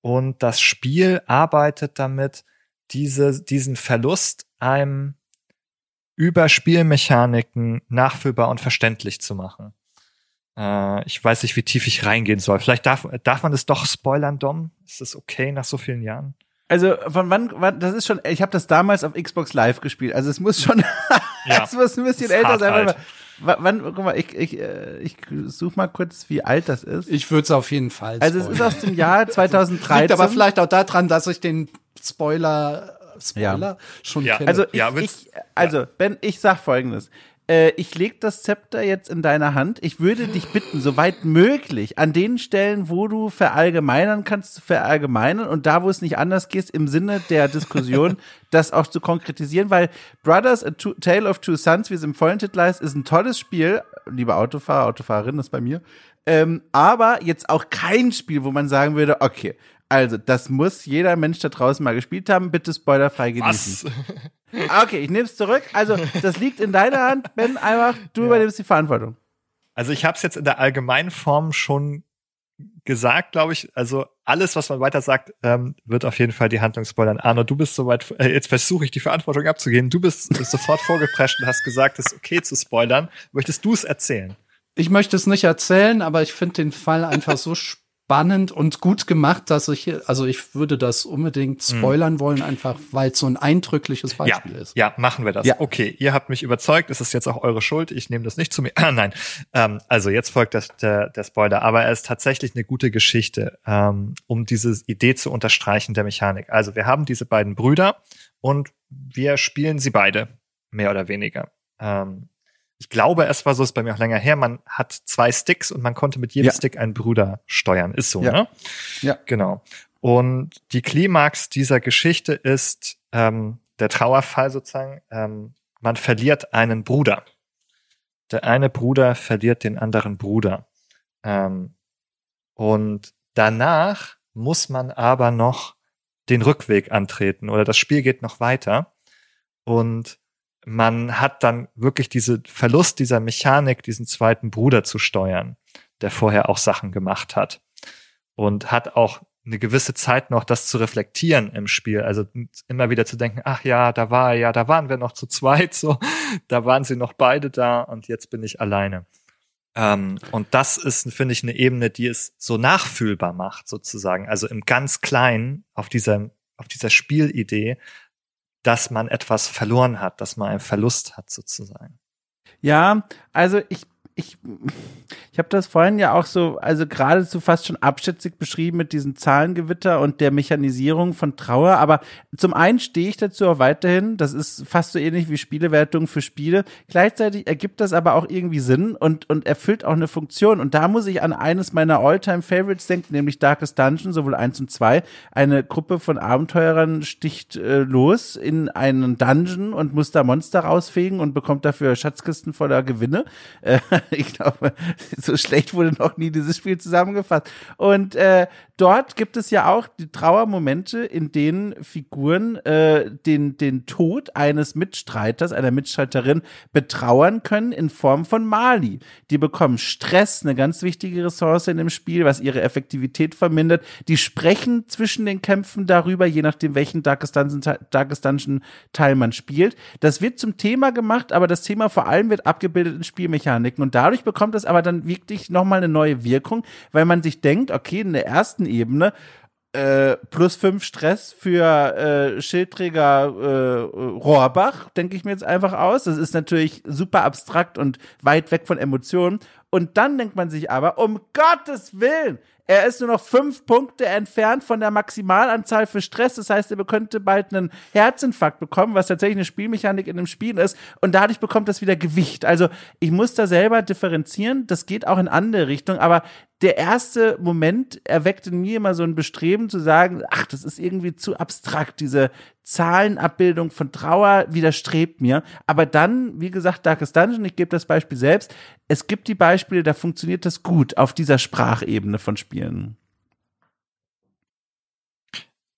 Und das Spiel arbeitet damit, diese, diesen Verlust einem über Spielmechaniken nachfühlbar und verständlich zu machen. Äh, ich weiß nicht, wie tief ich reingehen soll. Vielleicht darf, darf man es doch spoilern, Dom? Ist das okay nach so vielen Jahren? Also von wann, wann das ist schon, ich habe das damals auf Xbox Live gespielt, also es muss schon, ja, es muss ein bisschen älter sein. Alt. Wann, guck mal, ich, ich, äh, ich suche mal kurz, wie alt das ist. Ich würde es auf jeden Fall. Also es ist aus dem Jahr 2013. Liegt aber vielleicht auch daran, dass ich den Spoiler Spoiler ja. schon ja. kenne. Also, ich, ja, ich, also Ben, ich sag folgendes. Äh, ich leg das Zepter jetzt in deiner Hand. Ich würde dich bitten, soweit möglich, an den Stellen, wo du verallgemeinern kannst, zu verallgemeinern und da, wo es nicht anders geht, im Sinne der Diskussion, das auch zu konkretisieren, weil Brothers, A Two, Tale of Two Sons, wie es im vollen Titel heißt, ist ein tolles Spiel. Lieber Autofahrer, Autofahrerin, das ist bei mir. Ähm, aber jetzt auch kein Spiel, wo man sagen würde, okay, also, das muss jeder Mensch da draußen mal gespielt haben. Bitte spoilerfrei genießen. Was? Okay, ich nehme es zurück. Also, das liegt in deiner Hand, Ben. Einfach, du ja. übernimmst die Verantwortung. Also, ich habe es jetzt in der allgemeinen Form schon gesagt, glaube ich. Also, alles, was man weiter sagt, ähm, wird auf jeden Fall die Handlung spoilern. Arno, du bist soweit, äh, jetzt versuche ich die Verantwortung abzugehen. Du bist, bist sofort vorgeprescht und hast gesagt, es ist okay zu spoilern. Möchtest du es erzählen? Ich möchte es nicht erzählen, aber ich finde den Fall einfach so spannend spannend und gut gemacht, dass ich, also ich würde das unbedingt mhm. spoilern mhm. wollen, einfach weil es so ein eindrückliches Beispiel ja, ist. Ja, machen wir das. Ja. Okay, ihr habt mich überzeugt, es ist jetzt auch eure Schuld, ich nehme das nicht zu mir. Ah, nein, ähm, also jetzt folgt das, der, der Spoiler, aber er ist tatsächlich eine gute Geschichte, ähm, um diese Idee zu unterstreichen der Mechanik. Also wir haben diese beiden Brüder und wir spielen sie beide, mehr oder weniger. Ähm, ich glaube, es war so, ist bei mir auch länger her, man hat zwei Sticks und man konnte mit jedem ja. Stick einen Bruder steuern. Ist so, ja. ne? Ja. Genau. Und die Klimax dieser Geschichte ist ähm, der Trauerfall sozusagen, ähm, man verliert einen Bruder. Der eine Bruder verliert den anderen Bruder. Ähm, und danach muss man aber noch den Rückweg antreten oder das Spiel geht noch weiter. Und man hat dann wirklich diese Verlust dieser Mechanik, diesen zweiten Bruder zu steuern, der vorher auch Sachen gemacht hat. Und hat auch eine gewisse Zeit noch, das zu reflektieren im Spiel. Also immer wieder zu denken, ach ja, da war er ja, da waren wir noch zu zweit, so, da waren sie noch beide da und jetzt bin ich alleine. Ähm, und das ist, finde ich, eine Ebene, die es so nachfühlbar macht, sozusagen. Also im ganz Kleinen auf dieser, auf dieser Spielidee, dass man etwas verloren hat, dass man einen Verlust hat, sozusagen. Ja, also ich ich, ich habe das vorhin ja auch so, also geradezu fast schon abschätzig beschrieben mit diesem Zahlengewitter und der Mechanisierung von Trauer. Aber zum einen stehe ich dazu auch weiterhin. Das ist fast so ähnlich wie Spielewertung für Spiele. Gleichzeitig ergibt das aber auch irgendwie Sinn und, und erfüllt auch eine Funktion. Und da muss ich an eines meiner Alltime favorites denken, nämlich Darkest Dungeon, sowohl eins und zwei. Eine Gruppe von Abenteurern sticht äh, los in einen Dungeon und muss da Monster rausfegen und bekommt dafür Schatzkisten voller Gewinne. Äh, ich glaube, so schlecht wurde noch nie dieses Spiel zusammengefasst. Und äh, dort gibt es ja auch die Trauermomente, in denen Figuren äh, den, den Tod eines Mitstreiters, einer Mitstreiterin betrauern können in Form von Mali. Die bekommen Stress, eine ganz wichtige Ressource in dem Spiel, was ihre Effektivität vermindert. Die sprechen zwischen den Kämpfen darüber, je nachdem, welchen Darkest Dungeon, Teil man spielt. Das wird zum Thema gemacht, aber das Thema vor allem wird abgebildet in Spielmechaniken. Und dadurch bekommt es aber dann wirklich nochmal eine neue Wirkung, weil man sich denkt, okay, in der ersten Ebene äh, plus fünf Stress für äh, Schildträger äh, Rohrbach, denke ich mir jetzt einfach aus. Das ist natürlich super abstrakt und weit weg von Emotionen. Und dann denkt man sich aber, um Gottes Willen, er ist nur noch fünf Punkte entfernt von der Maximalanzahl für Stress. Das heißt, er könnte bald einen Herzinfarkt bekommen, was tatsächlich eine Spielmechanik in dem Spiel ist. Und dadurch bekommt das wieder Gewicht. Also ich muss da selber differenzieren. Das geht auch in andere Richtungen. Aber der erste Moment erweckt in mir immer so ein Bestreben zu sagen, ach, das ist irgendwie zu abstrakt, diese Zahlenabbildung von Trauer widerstrebt mir. Aber dann, wie gesagt, Darkest Dungeon, ich gebe das Beispiel selbst, es gibt die Beispiele, da funktioniert das gut auf dieser Sprachebene von Spielen.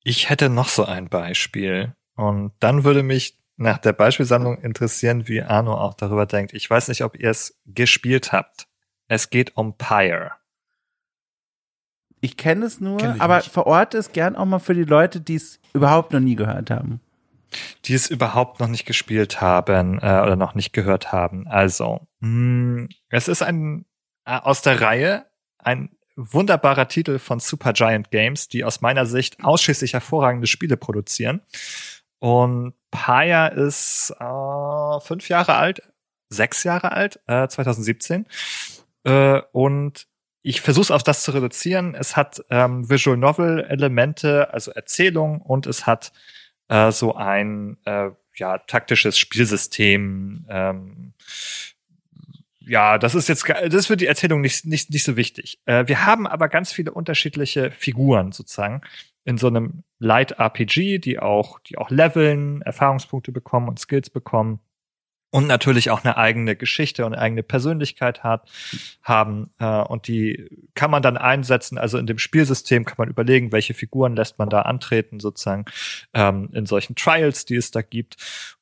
Ich hätte noch so ein Beispiel. Und dann würde mich nach der Beispielsammlung interessieren, wie Arno auch darüber denkt. Ich weiß nicht, ob ihr es gespielt habt. Es geht um Pyre. Ich kenne es nur, kenn aber nicht. verorte es gern auch mal für die Leute, die es überhaupt noch nie gehört haben. Die es überhaupt noch nicht gespielt haben äh, oder noch nicht gehört haben. Also, mh, hm, es ist ein äh, aus der Reihe ein wunderbarer Titel von Supergiant Games, die aus meiner Sicht ausschließlich hervorragende Spiele produzieren. Und Paya ist äh, fünf Jahre alt, sechs Jahre alt, äh, 2017. Äh, und ich versuche es auf das zu reduzieren. Es hat ähm, Visual Novel Elemente, also Erzählung, und es hat äh, so ein äh, ja taktisches Spielsystem. Ähm, ja, das ist jetzt das ist für die Erzählung nicht nicht nicht so wichtig. Äh, wir haben aber ganz viele unterschiedliche Figuren sozusagen in so einem Light RPG, die auch die auch leveln, Erfahrungspunkte bekommen und Skills bekommen und natürlich auch eine eigene Geschichte und eine eigene Persönlichkeit hat, haben. Äh, und die kann man dann einsetzen. Also in dem Spielsystem kann man überlegen, welche Figuren lässt man da antreten, sozusagen ähm, in solchen Trials, die es da gibt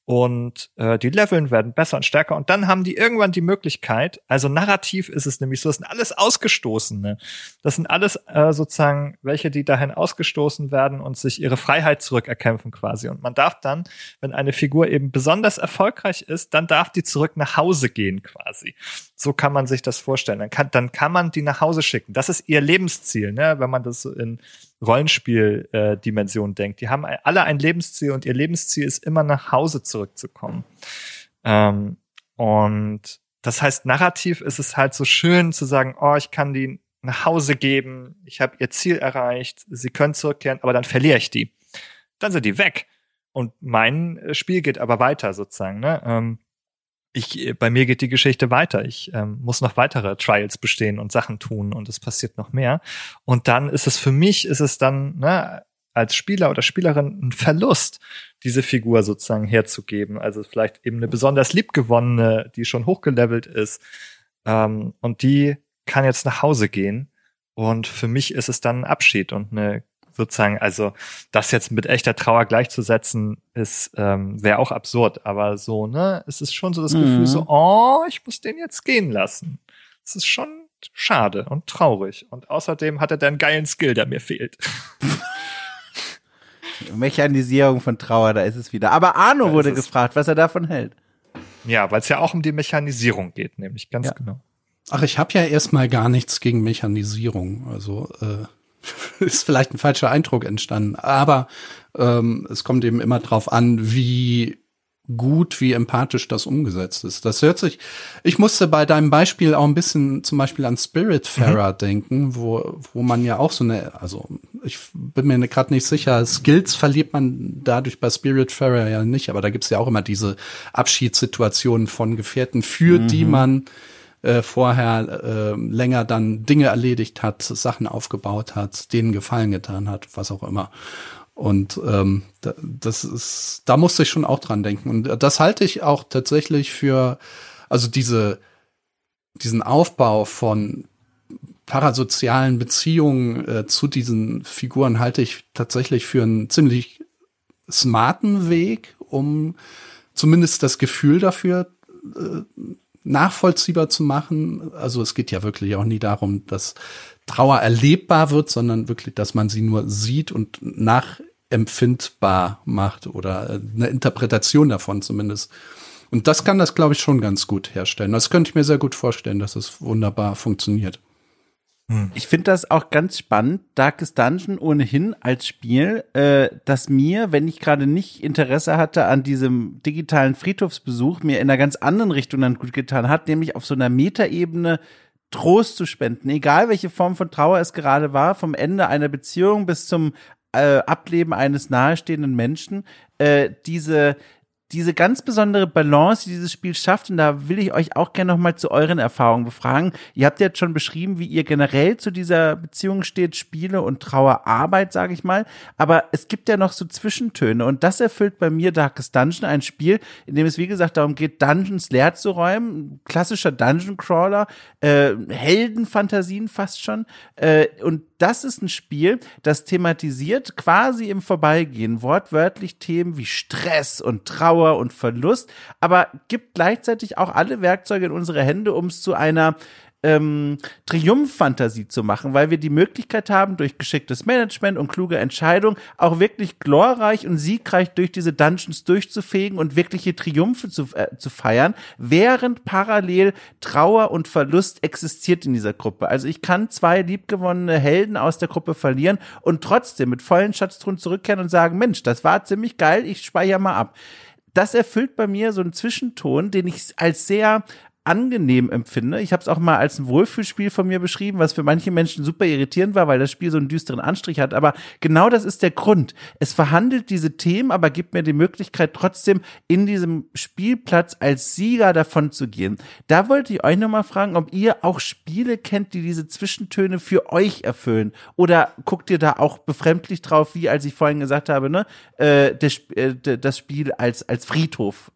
und äh, die Leveln werden besser und stärker und dann haben die irgendwann die Möglichkeit, also narrativ ist es nämlich so, das sind alles Ausgestoßene. Das sind alles äh, sozusagen welche, die dahin ausgestoßen werden und sich ihre Freiheit zurückerkämpfen quasi. Und man darf dann, wenn eine Figur eben besonders erfolgreich ist, dann darf die zurück nach Hause gehen quasi. So kann man sich das vorstellen. Dann kann, dann kann man die nach Hause schicken. Das ist ihr Lebensziel, ne? wenn man das in Rollenspiel-Dimension äh, denkt. Die haben alle ein Lebensziel und ihr Lebensziel ist immer nach Hause zurückzukommen. Ähm, und das heißt, narrativ ist es halt so schön zu sagen, oh, ich kann die nach Hause geben, ich habe ihr Ziel erreicht, sie können zurückkehren, aber dann verliere ich die. Dann sind die weg. Und mein äh, Spiel geht aber weiter sozusagen. Ne? Ähm, ich, äh, bei mir geht die Geschichte weiter. Ich ähm, muss noch weitere Trials bestehen und Sachen tun und es passiert noch mehr. Und dann ist es für mich, ist es dann ne, als Spieler oder Spielerin ein Verlust, diese Figur sozusagen herzugeben. Also vielleicht eben eine besonders liebgewonnene, die schon hochgelevelt ist. Ähm, und die kann jetzt nach Hause gehen. Und für mich ist es dann ein Abschied und eine sozusagen, also das jetzt mit echter Trauer gleichzusetzen, ist ähm, wäre auch absurd. Aber so, ne, es ist schon so das mhm. Gefühl, so, oh, ich muss den jetzt gehen lassen. Es ist schon schade und traurig. Und außerdem hat er dann einen geilen Skill, der mir fehlt. Mechanisierung von Trauer, da ist es wieder. Aber Arno Da wurde gefragt, was er davon hält. Ja, weil es ja auch um die Mechanisierung geht, nämlich ganz Ja. genau. Ach, ich habe ja erstmal gar nichts gegen Mechanisierung. Also äh, ist vielleicht ein falscher Eindruck entstanden. Aber ähm, es kommt eben immer drauf an, wie gut, wie empathisch das umgesetzt ist. Das hört sich, ich musste bei deinem Beispiel auch ein bisschen zum Beispiel an Spiritfarer denken, wo, wo man ja auch so eine, also ich bin mir gerade nicht sicher, Skills verliert man dadurch bei Spiritfarer ja nicht, aber da gibt's ja auch immer diese Abschiedssituationen von Gefährten, für die man äh, vorher äh, länger dann Dinge erledigt hat, Sachen aufgebaut hat, denen Gefallen getan hat, was auch immer. Und ähm, da, das ist, da musste ich schon auch dran denken. Und das halte ich auch tatsächlich für, also diese, diesen Aufbau von parasozialen Beziehungen äh, zu diesen Figuren halte ich tatsächlich für einen ziemlich smarten Weg, um zumindest das Gefühl dafür äh, nachvollziehbar zu machen. Also es geht ja wirklich auch nie darum, dass Trauer erlebbar wird, sondern wirklich, dass man sie nur sieht und nachempfindbar macht oder äh, eine Interpretation davon zumindest. Und das kann das, glaube ich, schon ganz gut herstellen. Das könnte ich mir sehr gut vorstellen, dass es wunderbar funktioniert. Ich finde das auch ganz spannend. Darkest Dungeon ohnehin als Spiel, äh, dass mir, wenn ich gerade nicht Interesse hatte an diesem digitalen Friedhofsbesuch, mir in einer ganz anderen Richtung dann gut getan hat, nämlich auf so einer Metaebene Trost zu spenden, egal welche Form von Trauer es gerade war, vom Ende einer Beziehung bis zum äh, Ableben eines nahestehenden Menschen, äh, diese diese ganz besondere Balance, die dieses Spiel schafft, und da will ich euch auch gerne noch mal zu euren Erfahrungen befragen. Ihr habt jetzt schon beschrieben, wie ihr generell zu dieser Beziehung steht, Spiele und Trauerarbeit, sage ich mal. Aber es gibt ja noch so Zwischentöne und das erfüllt bei mir Darkest Dungeon, ein Spiel, in dem es wie gesagt darum geht, Dungeons leer zu räumen, klassischer Dungeon Crawler, äh, Heldenfantasien fast schon. Äh, und das ist ein Spiel, das thematisiert quasi im Vorbeigehen wortwörtlich Themen wie Stress und Trauer und Verlust, aber gibt gleichzeitig auch alle Werkzeuge in unsere Hände, um es zu einer ähm, Triumphfantasie zu machen, weil wir die Möglichkeit haben, durch geschicktes Management und kluge Entscheidungen auch wirklich glorreich und siegreich durch diese Dungeons durchzufegen und wirkliche Triumphe zu, äh, zu feiern, während parallel Trauer und Verlust existiert in dieser Gruppe. Also ich kann zwei liebgewonnene Helden aus der Gruppe verlieren und trotzdem mit vollen Schatztruhen zurückkehren und sagen, Mensch, das war ziemlich geil, ich speichere mal ab das erfüllt bei mir so einen Zwischenton, den ich als sehr angenehm empfinde. Ich habe es auch mal als ein Wohlfühlspiel von mir beschrieben, was für manche Menschen super irritierend war, weil das Spiel so einen düsteren Anstrich hat. Aber genau das ist der Grund. Es verhandelt diese Themen, aber gibt mir die Möglichkeit, trotzdem in diesem Spielplatz als Sieger davon zu gehen. Da wollte ich euch nochmal fragen, ob ihr auch Spiele kennt, die diese Zwischentöne für euch erfüllen. Oder guckt ihr da auch befremdlich drauf, wie als ich vorhin gesagt habe, ne, äh, das, äh, das Spiel als, als Friedhof.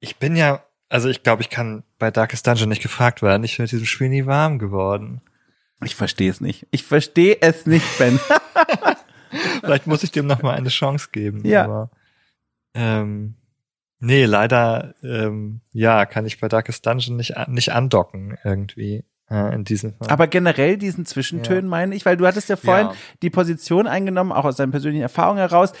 Ich bin ja, also ich glaube, ich kann bei Darkest Dungeon nicht gefragt werden. Ich bin mit diesem Spiel nie warm geworden. Ich verstehe es nicht. Ich verstehe es nicht, Ben. Vielleicht muss ich dem noch mal eine Chance geben. Ja. Aber, ähm, nee, leider, ähm, ja, kann ich bei Darkest Dungeon nicht, nicht andocken irgendwie äh, in diesem Fall. Aber generell diesen Zwischentönen meine ich, weil du hattest ja vorhin Ja. die Position eingenommen, auch aus deinen persönlichen Erfahrungen heraus.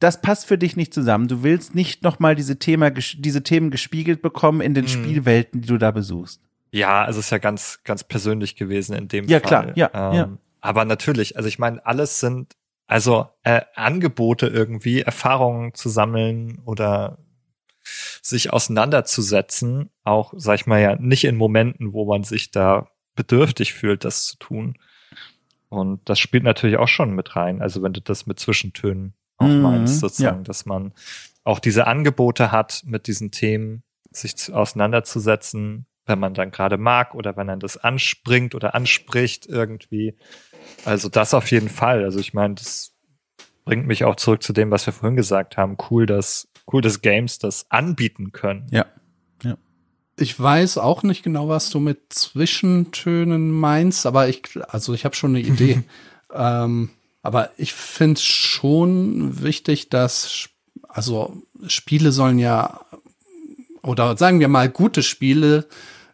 Das passt für dich nicht zusammen. Du willst nicht nochmal diese Thema, diese Themen gespiegelt bekommen in den Mhm. Spielwelten, die du da besuchst. Ja, also es ist ja ganz, ganz persönlich gewesen in dem Ja, Fall. klar, ja, ähm, ja. Aber natürlich, also ich meine, alles sind also äh, Angebote irgendwie, Erfahrungen zu sammeln oder sich auseinanderzusetzen, auch, sag ich mal ja, nicht in Momenten, wo man sich da bedürftig fühlt, das zu tun. Und das spielt natürlich auch schon mit rein. Also wenn du das mit Zwischentönen auch Mhm, meinst, sozusagen, ja. dass man auch diese Angebote hat, mit diesen Themen sich zu, auseinanderzusetzen, wenn man dann gerade mag oder wenn man das anspringt oder anspricht irgendwie. Also das auf jeden Fall. Also ich meine, das bringt mich auch zurück zu dem, was wir vorhin gesagt haben. Cool, dass cool, dass Games das anbieten können. Ja. Ich weiß auch nicht genau, was du mit Zwischentönen meinst, aber ich, also ich habe schon eine Idee. ähm, aber ich finde schon wichtig, dass, also Spiele sollen ja, oder sagen wir mal, gute Spiele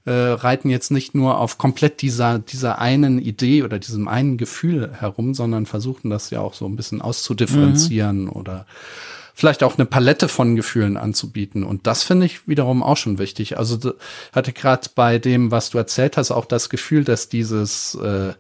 äh, reiten jetzt nicht nur auf komplett dieser, dieser einen Idee oder diesem einen Gefühl herum, sondern versuchen das ja auch so ein bisschen auszudifferenzieren mhm. oder vielleicht auch eine Palette von Gefühlen anzubieten. Und das finde ich wiederum auch schon wichtig. Also hatte gerade bei dem, was du erzählt hast, auch das Gefühl, dass dieses äh,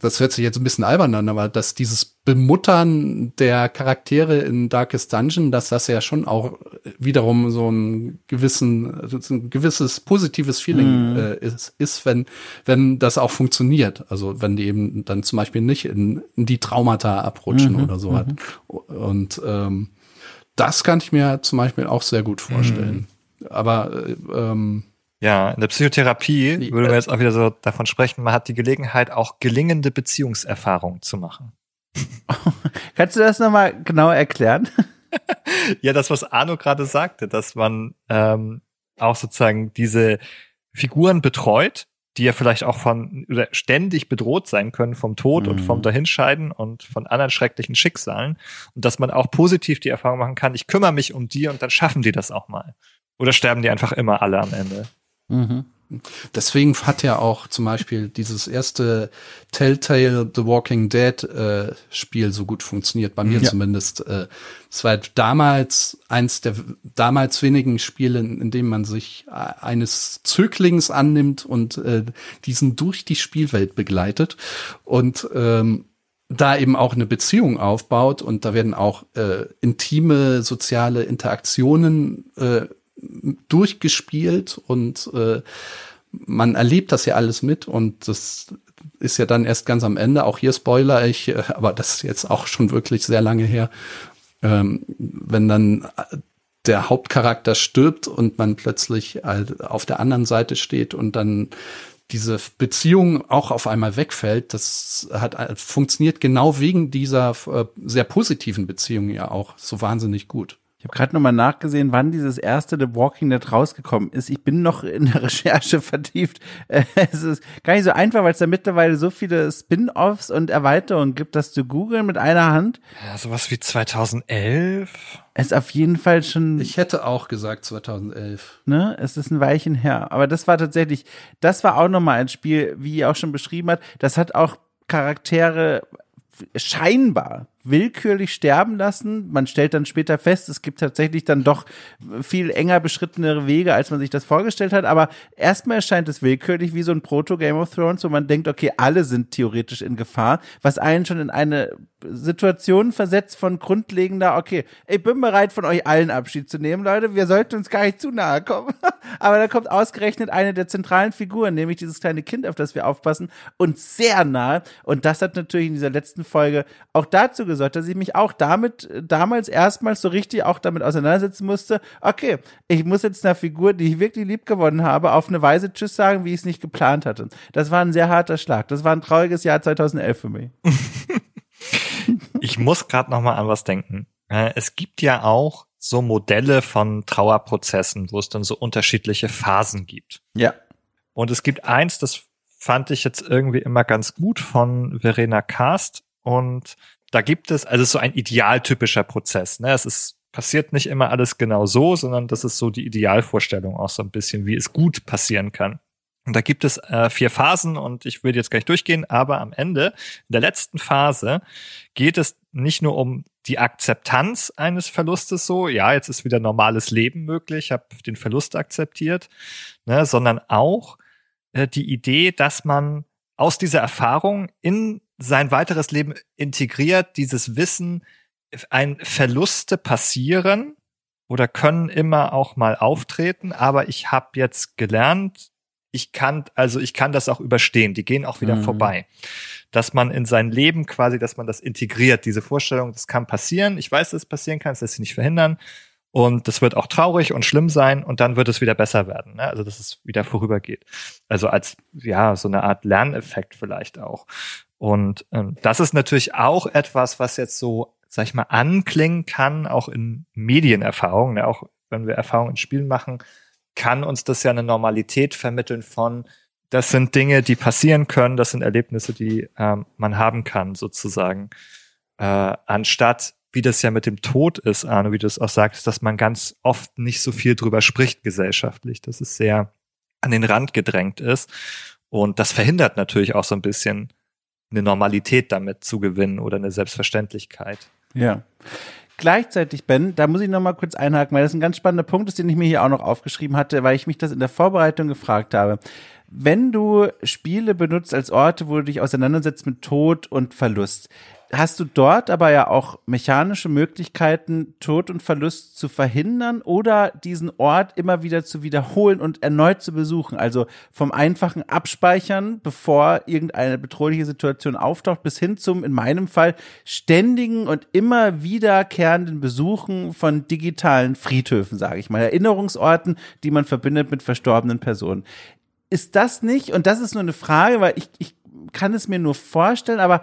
das hört sich jetzt ein bisschen albern an, aber dass dieses Bemuttern der Charaktere in Darkest Dungeon, dass das ja schon auch wiederum so ein gewissen, ein gewisses positives Feeling mm. äh, ist, ist, wenn, wenn das auch funktioniert. Also wenn die eben dann zum Beispiel nicht in, in die Traumata abrutschen mm oder so. Mm Und ähm, das kann ich mir zum Beispiel auch sehr gut vorstellen. Mhm. Aber äh, ähm, ja, in der Psychotherapie würde man jetzt auch wieder so davon sprechen, man hat die Gelegenheit, auch gelingende Beziehungserfahrungen zu machen. Kannst du das nochmal genau erklären? ja, das, was Arno gerade sagte, dass man ähm, auch sozusagen diese Figuren betreut, die ja vielleicht auch von oder ständig bedroht sein können vom Tod mhm. und vom mhm. Dahinscheiden und von anderen schrecklichen Schicksalen und dass man auch positiv die Erfahrung machen kann, ich kümmere mich um die und dann schaffen die das auch mal. Oder sterben die einfach immer alle am Ende? Mhm. Deswegen hat ja auch zum Beispiel dieses erste Telltale The Walking Dead äh, Spiel so gut funktioniert, bei mir ja. zumindest. Äh, es war damals eins der damals wenigen Spiele, in, in dem man sich äh, eines Zöglings annimmt und äh, diesen durch die Spielwelt begleitet und ähm, da eben auch eine Beziehung aufbaut und da werden auch äh, intime soziale Interaktionen äh, durchgespielt und äh, man erlebt das ja alles mit und das ist ja dann erst ganz am Ende. Auch hier Spoiler ich, äh, aber das ist jetzt auch schon wirklich sehr lange her. Ähm, wenn dann der Hauptcharakter stirbt und man plötzlich auf der anderen Seite steht und dann diese Beziehung auch auf einmal wegfällt, das hat funktioniert genau wegen dieser äh, sehr positiven Beziehung ja auch so wahnsinnig gut. Ich habe gerade nochmal nachgesehen, wann dieses erste The Walking Dead rausgekommen ist. Ich bin noch in der Recherche vertieft. Es ist gar nicht so einfach, weil es da mittlerweile so viele Spin-offs und Erweiterungen gibt, dass du googeln mit einer Hand. Ja, sowas wie 2011. Es ist auf jeden Fall schon. Ich hätte auch gesagt 2011. Ne, es ist ein Weichen her. Aber das war tatsächlich, das war auch nochmal ein Spiel, wie ihr auch schon beschrieben hat. Das hat auch Charaktere scheinbar willkürlich sterben lassen. Man stellt dann später fest, es gibt tatsächlich dann doch viel enger beschrittene Wege, als man sich das vorgestellt hat. Aber erstmal erscheint es willkürlich wie so ein Proto-Game of Thrones, wo man denkt, okay, alle sind theoretisch in Gefahr, was einen schon in eine Situation versetzt von grundlegender, okay, ich bin bereit, von euch allen Abschied zu nehmen, Leute, wir sollten uns gar nicht zu nahe kommen. Aber da kommt ausgerechnet eine der zentralen Figuren, nämlich dieses kleine Kind, auf das wir aufpassen, und sehr nahe. Und das hat natürlich in dieser letzten Folge auch dazu gesorgt, gesagt, dass ich mich auch damit damals erstmals so richtig auch damit auseinandersetzen musste, okay, ich muss jetzt einer Figur, die ich wirklich lieb gewonnen habe, auf eine Weise Tschüss sagen, wie ich es nicht geplant hatte. Das war ein sehr harter Schlag. Das war ein trauriges Jahr 2011 für mich. ich muss gerade noch mal an was denken. Äh, es gibt ja auch so Modelle von Trauerprozessen, wo es dann so unterschiedliche Phasen gibt. Ja. Und es gibt eins, das fand ich jetzt irgendwie immer ganz gut von Verena Cast. Und da gibt es, also es ist so ein idealtypischer Prozess. Ne? Es ist passiert nicht immer alles genau so, sondern das ist so die Idealvorstellung auch so ein bisschen, wie es gut passieren kann. Und da gibt es äh, vier Phasen und ich will jetzt gleich durchgehen, aber am Ende, in der letzten Phase, geht es nicht nur um die Akzeptanz eines Verlustes so, ja, jetzt ist wieder normales Leben möglich, ich habe den Verlust akzeptiert, ne, sondern auch äh, die Idee, dass man aus dieser Erfahrung in sein weiteres Leben integriert, dieses Wissen, ein Verluste passieren oder können immer auch mal auftreten, aber ich habe jetzt gelernt, ich kann, also ich kann das auch überstehen, die gehen auch wieder mhm. vorbei. Dass man in sein Leben quasi, dass man das integriert, diese Vorstellung, das kann passieren, ich weiß, dass es passieren kann, das lässt sich nicht verhindern, und das wird auch traurig und schlimm sein und dann wird es wieder besser werden. Ne? Also dass es wieder vorübergeht. Also als ja so eine Art Lerneffekt vielleicht auch. Und ähm, das ist natürlich auch etwas, was jetzt so, sag ich mal, anklingen kann, auch in Medienerfahrungen, ne? auch wenn wir Erfahrungen in Spielen machen, kann uns das ja eine Normalität vermitteln von, das sind Dinge, die passieren können, das sind Erlebnisse, die ähm, man haben kann, sozusagen, äh, anstatt wie das ja mit dem Tod ist, Arno, wie du es auch sagst, dass man ganz oft nicht so viel drüber spricht gesellschaftlich. Das ist sehr an den Rand gedrängt ist. Und das verhindert natürlich auch so ein bisschen eine Normalität damit zu gewinnen oder eine Selbstverständlichkeit. Ja. Gleichzeitig, Ben, da muss ich noch mal kurz einhaken, weil das ein ganz spannender Punkt ist, den ich mir hier auch noch aufgeschrieben hatte, weil ich mich das in der Vorbereitung gefragt habe. Wenn du Spiele benutzt als Orte, wo du dich auseinandersetzt mit Tod und Verlust, hast du dort aber ja auch mechanische Möglichkeiten, Tod und Verlust zu verhindern oder diesen Ort immer wieder zu wiederholen und erneut zu besuchen. Also vom einfachen Abspeichern, bevor irgendeine bedrohliche Situation auftaucht, bis hin zum, in meinem Fall, ständigen und immer wiederkehrenden Besuchen von digitalen Friedhöfen, sage ich mal, Erinnerungsorten, die man verbindet mit verstorbenen Personen. Ist das nicht, und das ist nur eine Frage, weil ich, ich kann es mir nur vorstellen, aber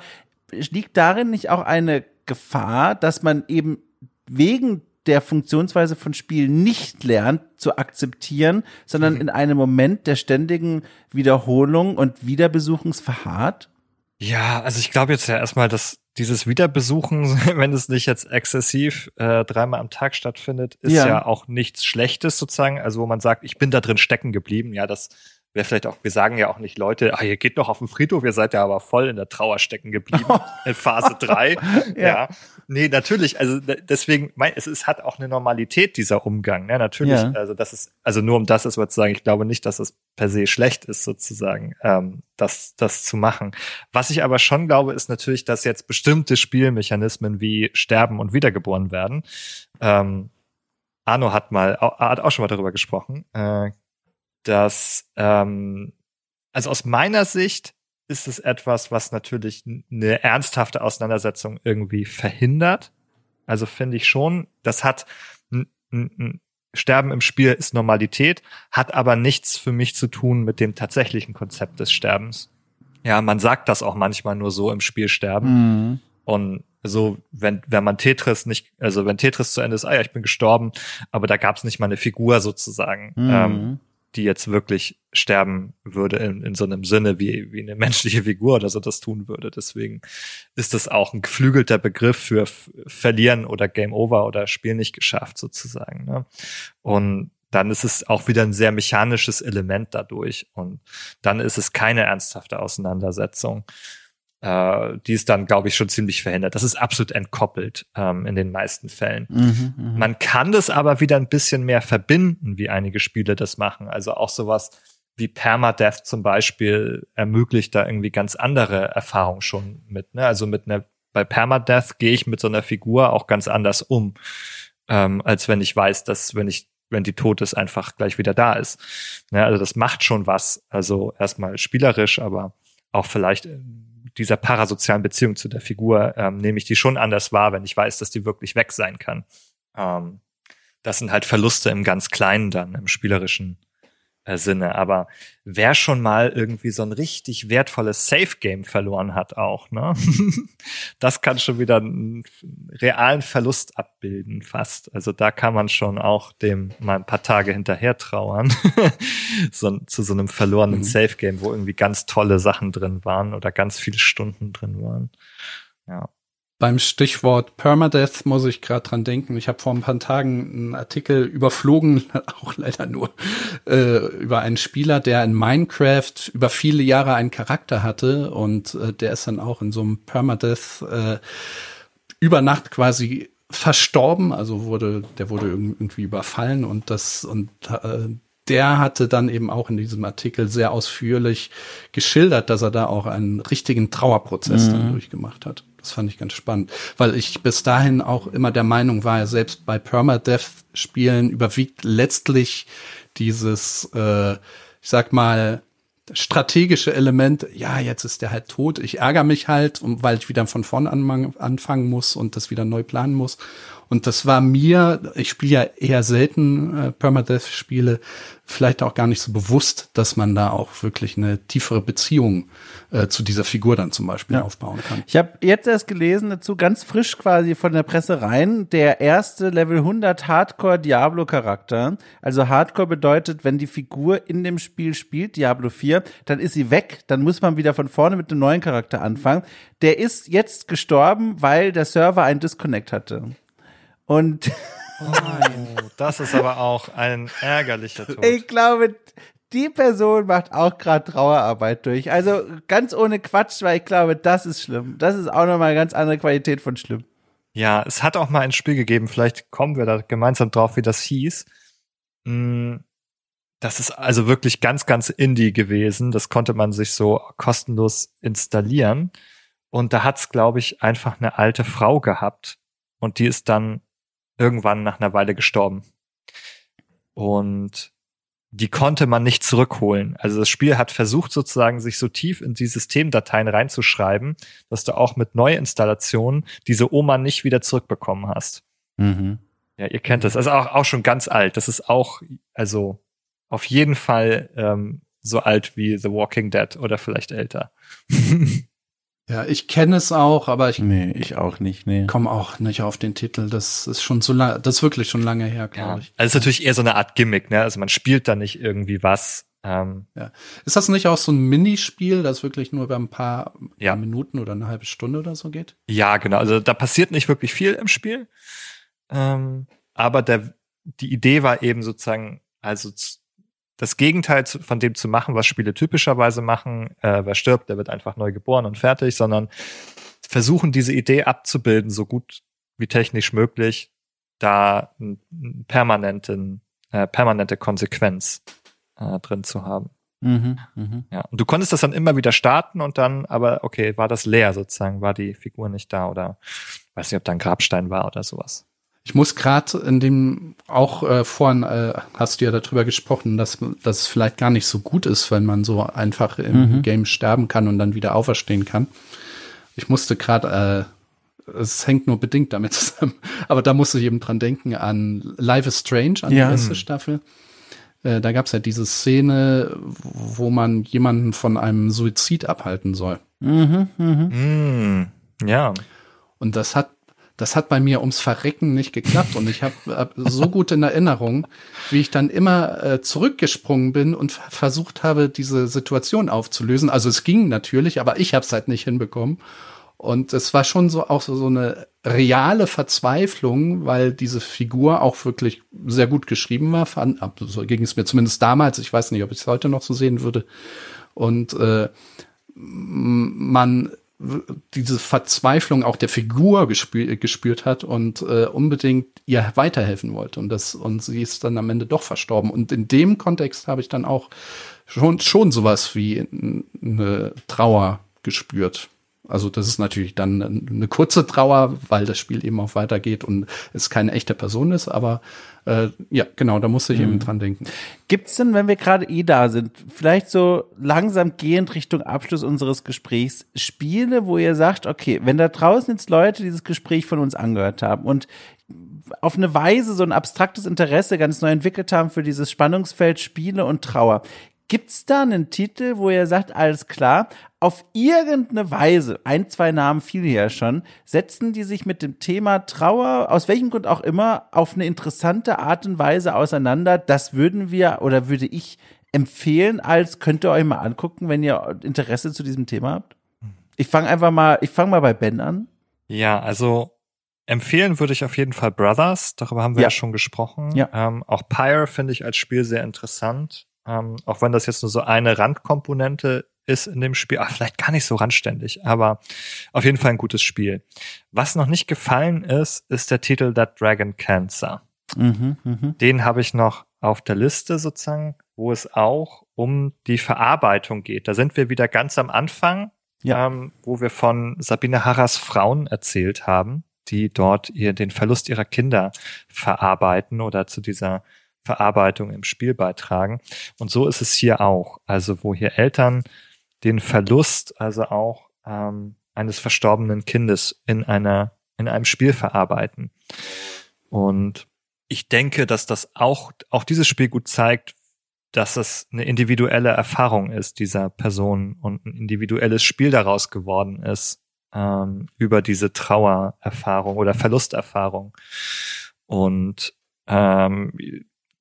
liegt darin nicht auch eine Gefahr, dass man eben wegen der Funktionsweise von Spielen nicht lernt zu akzeptieren, sondern mhm. in einem Moment der ständigen Wiederholung und Wiederbesuchens verharrt? Ja, also ich glaube jetzt ja erstmal, dass dieses Wiederbesuchen, wenn es nicht jetzt exzessiv äh, dreimal am Tag stattfindet, ist ja. ja auch nichts Schlechtes sozusagen. Also wo man sagt, ich bin da drin stecken geblieben. Ja, das wäre vielleicht auch, wir sagen ja auch nicht Leute, ah, ihr geht noch auf den Friedhof, ihr seid ja aber voll in der Trauer stecken geblieben in Phase drei. ja. ja. Nee, natürlich, also deswegen, mein, es, es hat auch eine Normalität, dieser Umgang, ne? Natürlich, ja. also das ist, also nur um das ist was zu sagen, ich glaube nicht, dass es per se schlecht ist, sozusagen, ähm, das, das zu machen. Was ich aber schon glaube, ist natürlich, dass jetzt bestimmte Spielmechanismen wie Sterben und Wiedergeboren werden. Ähm, Arno hat mal, hat auch schon mal darüber gesprochen. Äh, dass, ähm, also aus meiner Sicht ist es etwas, was natürlich eine ernsthafte Auseinandersetzung irgendwie verhindert. Also finde ich schon, das hat Sterben im Spiel ist Normalität, hat aber nichts für mich zu tun mit dem tatsächlichen Konzept des Sterbens. Ja, man sagt das auch manchmal nur so im Spiel sterben. Mhm. Und so, wenn, wenn man Tetris nicht, also wenn Tetris zu Ende ist, ah ja, ich bin gestorben, aber da gab es nicht mal eine Figur sozusagen. Mhm. Ähm, die jetzt wirklich sterben würde in, in so einem Sinne, wie, wie eine menschliche Figur oder so das tun würde. Deswegen ist das auch ein geflügelter Begriff für verlieren oder Game Over oder Spiel nicht geschafft sozusagen. Ne? Und dann ist es auch wieder ein sehr mechanisches Element dadurch. Und dann ist es keine ernsthafte Auseinandersetzung äh, die ist dann, glaube ich, schon ziemlich verhindert. Das ist absolut entkoppelt ähm, in den meisten Fällen. Mhm, mh. Man kann das aber wieder ein bisschen mehr verbinden, wie einige Spiele das machen. Also auch sowas wie Permadeath zum Beispiel ermöglicht da irgendwie ganz andere Erfahrungen schon mit. Ne? Also mit einer bei Permadeath gehe ich mit so einer Figur auch ganz anders um, ähm, als wenn ich weiß, dass wenn ich wenn die tot ist, einfach gleich wieder da ist. Ne? also das macht schon was. Also erstmal spielerisch, aber auch vielleicht dieser parasozialen Beziehung zu der Figur ähm, nehme ich die schon anders wahr, wenn ich weiß, dass die wirklich weg sein kann. Ähm, das sind halt Verluste im ganz Kleinen dann, im spielerischen Sinne. Aber wer schon mal irgendwie so ein richtig wertvolles Safe-Game verloren hat auch, ne? das kann schon wieder einen realen Verlust abbilden, fast. Also da kann man schon auch dem mal ein paar Tage hinterher trauern. so, zu so einem verlorenen mhm. Safe-Game, wo irgendwie ganz tolle Sachen drin waren oder ganz viele Stunden drin waren. Ja. Beim Stichwort Permadeath muss ich gerade dran denken. Ich habe vor ein paar Tagen einen Artikel überflogen, auch leider nur, äh, über einen Spieler, der in Minecraft über viele Jahre einen Charakter hatte und äh, der ist dann auch in so einem Permadeath äh, über Nacht quasi verstorben, also wurde, der wurde irgendwie überfallen und das und äh, der hatte dann eben auch in diesem Artikel sehr ausführlich geschildert, dass er da auch einen richtigen Trauerprozess mhm. dann durchgemacht hat. Das fand ich ganz spannend, weil ich bis dahin auch immer der Meinung war, selbst bei Permadeath-Spielen überwiegt letztlich dieses, äh, ich sag mal, strategische Element, ja, jetzt ist der halt tot, ich ärgere mich halt, weil ich wieder von vorn anfangen muss und das wieder neu planen muss. Und das war mir, ich spiele ja eher selten äh, Permadeath-Spiele, vielleicht auch gar nicht so bewusst, dass man da auch wirklich eine tiefere Beziehung äh, zu dieser Figur dann zum Beispiel ja. aufbauen kann. Ich habe jetzt erst gelesen dazu, ganz frisch quasi von der Presse rein, der erste Level 100 Hardcore Diablo Charakter. Also Hardcore bedeutet, wenn die Figur in dem Spiel spielt, Diablo 4, dann ist sie weg, dann muss man wieder von vorne mit einem neuen Charakter anfangen. Der ist jetzt gestorben, weil der Server einen Disconnect hatte. Und oh, das ist aber auch ein ärgerlicher Tod. Ich glaube, die Person macht auch gerade Trauerarbeit durch. Also ganz ohne Quatsch, weil ich glaube, das ist schlimm. Das ist auch nochmal eine ganz andere Qualität von schlimm. Ja, es hat auch mal ein Spiel gegeben, vielleicht kommen wir da gemeinsam drauf, wie das hieß. Mm, das ist also wirklich ganz, ganz indie gewesen. Das konnte man sich so kostenlos installieren. Und da hat's, glaube ich, einfach eine alte Frau gehabt. Und die ist dann irgendwann nach einer Weile gestorben. Und die konnte man nicht zurückholen. Also das Spiel hat versucht sozusagen, sich so tief in die Systemdateien reinzuschreiben, dass du auch mit Neuinstallationen diese Oma nicht wieder zurückbekommen hast. Mhm. Ja, ihr kennt das. Also auch, auch schon ganz alt. Das ist auch, also auf jeden Fall ähm, so alt wie The Walking Dead oder vielleicht älter. Ja, ich kenne es auch, aber ich nee, ich auch nicht, nee. komme auch nicht auf den Titel. Das ist schon so lange, das ist wirklich schon lange her, glaube ja. ich. Also es ist natürlich eher so eine Art Gimmick, ne? Also man spielt da nicht irgendwie was. Ähm, ja. Ist das nicht auch so ein Minispiel, das wirklich nur über ein paar, ja. Minuten oder eine halbe Stunde oder so geht? Ja, genau. Also da passiert nicht wirklich viel im Spiel. Ähm, aber der, die Idee war eben sozusagen, also das Gegenteil von dem zu machen, was Spiele typischerweise machen. Äh, wer stirbt, der wird einfach neu geboren und fertig, sondern versuchen, diese Idee abzubilden, so gut wie technisch möglich, da einen permanenten, äh, permanente Konsequenz äh, drin zu haben. Mhm, mh. Ja, und du konntest das dann immer wieder starten und dann, aber okay, war das leer sozusagen, war die Figur nicht da oder weiß nicht, ob da ein Grabstein war oder sowas. Ich muss gerade in dem auch äh, vorhin äh, hast du ja darüber gesprochen, dass dass es vielleicht gar nicht so gut ist, wenn man so einfach im mhm. Game sterben kann und dann wieder auferstehen kann. Ich musste gerade äh, es hängt nur bedingt damit zusammen, aber da musste ich eben dran denken an Life is Strange, an ja. die erste Staffel. Äh, da gab es ja diese Szene, wo man jemanden von einem Suizid abhalten soll. Mhm, mh. mm, ja. Und das hat das hat bei mir ums Verrecken nicht geklappt und ich habe hab so gut in Erinnerung, wie ich dann immer äh, zurückgesprungen bin und versucht habe, diese Situation aufzulösen. Also es ging natürlich, aber ich habe es halt nicht hinbekommen. Und es war schon so auch so, so eine reale Verzweiflung, weil diese Figur auch wirklich sehr gut geschrieben war. Fand, so ging es mir zumindest damals. Ich weiß nicht, ob ich es heute noch so sehen würde. Und äh, man diese Verzweiflung auch der Figur gespür, gespürt hat und äh, unbedingt ihr weiterhelfen wollte. Und das, und sie ist dann am Ende doch verstorben. Und in dem Kontext habe ich dann auch schon, schon sowas wie eine Trauer gespürt. Also das ist natürlich dann eine kurze Trauer, weil das Spiel eben auch weitergeht und es keine echte Person ist, aber äh, ja, genau, da musste ich mhm. eben dran denken. Gibt's denn, wenn wir gerade eh da sind, vielleicht so langsam gehend Richtung Abschluss unseres Gesprächs, Spiele, wo ihr sagt, okay, wenn da draußen jetzt Leute dieses Gespräch von uns angehört haben und auf eine Weise so ein abstraktes Interesse ganz neu entwickelt haben für dieses Spannungsfeld Spiele und Trauer. Gibt's da einen Titel, wo ihr sagt, alles klar, auf irgendeine Weise, ein, zwei Namen fiel hier ja schon, setzen die sich mit dem Thema Trauer, aus welchem Grund auch immer, auf eine interessante Art und Weise auseinander. Das würden wir oder würde ich empfehlen, als könnt ihr euch mal angucken, wenn ihr Interesse zu diesem Thema habt. Ich fange einfach mal, ich fange mal bei Ben an. Ja, also empfehlen würde ich auf jeden Fall Brothers, darüber haben wir ja, ja schon gesprochen. Ja. Ähm, auch Pyre finde ich als Spiel sehr interessant. Ähm, auch wenn das jetzt nur so eine Randkomponente ist in dem Spiel, ach, vielleicht gar nicht so randständig, aber auf jeden Fall ein gutes Spiel. Was noch nicht gefallen ist, ist der Titel That Dragon Cancer. Mhm, mh. Den habe ich noch auf der Liste sozusagen, wo es auch um die Verarbeitung geht. Da sind wir wieder ganz am Anfang, ja. ähm, wo wir von Sabine Harras Frauen erzählt haben, die dort ihr den Verlust ihrer Kinder verarbeiten oder zu dieser Verarbeitung im Spiel beitragen. Und so ist es hier auch. Also wo hier Eltern den Verlust, also auch ähm, eines verstorbenen Kindes in einer in einem Spiel verarbeiten. Und ich denke, dass das auch auch dieses Spiel gut zeigt, dass es eine individuelle Erfahrung ist dieser Person und ein individuelles Spiel daraus geworden ist ähm, über diese Trauererfahrung oder Verlusterfahrung. Und ähm,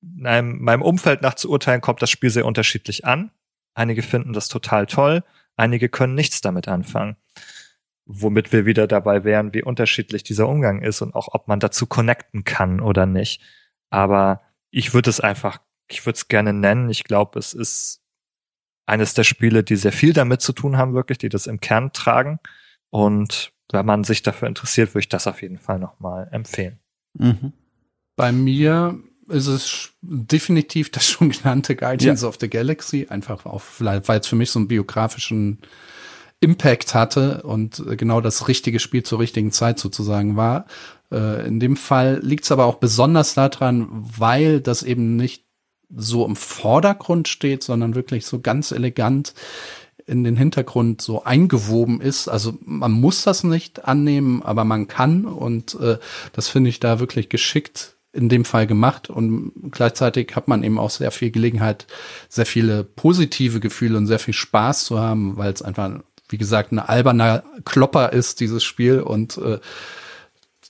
meinem, meinem Umfeld nach zu urteilen, kommt das Spiel sehr unterschiedlich an. Einige finden das total toll, einige können nichts damit anfangen. Womit wir wieder dabei wären, wie unterschiedlich dieser Umgang ist und auch ob man dazu connecten kann oder nicht. Aber ich würde es einfach ich würde es gerne nennen. Ich glaube, es ist eines der Spiele, die sehr viel damit zu tun haben, wirklich, die das im Kern tragen. Und wenn man sich dafür interessiert, würde ich das auf jeden Fall nochmal empfehlen. Mhm. Bei mir ist es definitiv das schon genannte Guardians ja. of the Galaxy, einfach auch vielleicht, weil es für mich so einen biografischen Impact hatte und genau das richtige Spiel zur richtigen Zeit sozusagen war. Äh, in dem Fall liegt es aber auch besonders daran, weil das eben nicht so im Vordergrund steht, sondern wirklich so ganz elegant in den Hintergrund so eingewoben ist. Also man muss das nicht annehmen, aber man kann und äh, das finde ich da wirklich geschickt in dem Fall gemacht und gleichzeitig hat man eben auch sehr viel Gelegenheit, sehr viele positive Gefühle und sehr viel Spaß zu haben, weil es einfach, wie gesagt, ein alberner Klopper ist, dieses Spiel und äh,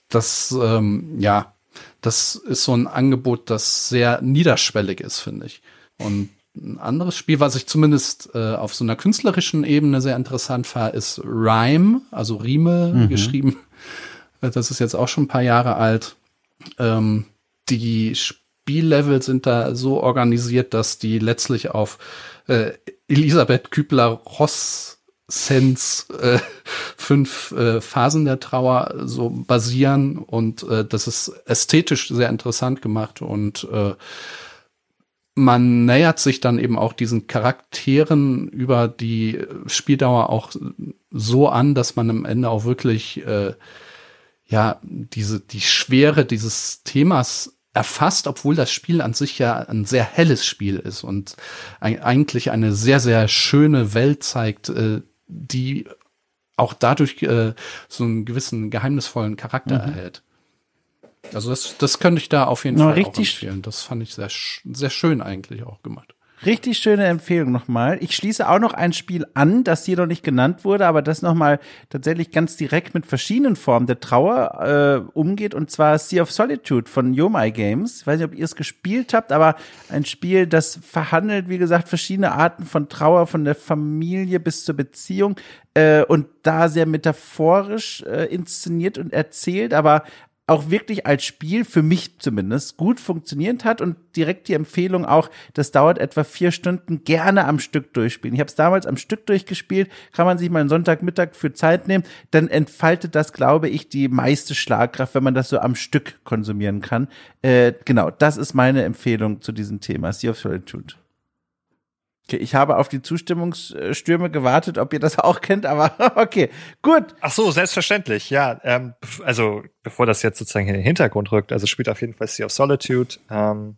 das, ähm, ja, das ist so ein Angebot, das sehr niederschwellig ist, finde ich. Und ein anderes Spiel, was ich zumindest äh, auf so einer künstlerischen Ebene sehr interessant fand, ist Rhyme, also Rime mhm. geschrieben. Äh, das ist jetzt auch schon ein paar Jahre alt. Ähm, die Spiellevel sind da so organisiert, dass die letztlich auf äh, Elisabeth Kübler-Ross Sense äh, fünf äh, Phasen der Trauer so basieren und äh, das ist ästhetisch sehr interessant gemacht und äh, man nähert sich dann eben auch diesen Charakteren über die Spieldauer auch so an, dass man am Ende auch wirklich äh, ja diese die Schwere dieses Themas erfasst, obwohl das Spiel an sich ja ein sehr helles Spiel ist und eigentlich eine sehr sehr schöne Welt zeigt, äh, die auch dadurch äh, so einen gewissen geheimnisvollen Charakter mhm. erhält. Also das, das könnte ich da auf jeden no, Fall richtig auch empfehlen. Das fand ich sehr, sehr schön eigentlich auch gemacht. Richtig schöne Empfehlung nochmal. Ich schließe auch noch ein Spiel an, das hier noch nicht genannt wurde, aber das nochmal tatsächlich ganz direkt mit verschiedenen Formen der Trauer äh, umgeht, und zwar Sea of Solitude von Yomai Games. Ich weiß nicht, ob ihr es gespielt habt, aber ein Spiel, das verhandelt, wie gesagt, verschiedene Arten von Trauer, von der Familie bis zur Beziehung äh, und da sehr metaphorisch äh, inszeniert und erzählt, aber auch wirklich als Spiel, für mich zumindest, gut funktioniert hat und direkt die Empfehlung auch, das dauert etwa vier Stunden, gerne am Stück durchspielen. Ich habe es damals am Stück durchgespielt, kann man sich mal einen Sonntagmittag für Zeit nehmen, dann entfaltet das, glaube ich, die meiste Schlagkraft, wenn man das so am Stück konsumieren kann. Äh, genau, das ist meine Empfehlung zu diesem Thema, Sea of Solitude. Okay, ich habe auf die Zustimmungsstürme gewartet, ob ihr das auch kennt, aber okay, gut. Ach so, selbstverständlich, ja. Ähm, also bevor das jetzt sozusagen in den Hintergrund rückt, also spielt auf jeden Fall Sea of Solitude. Ähm,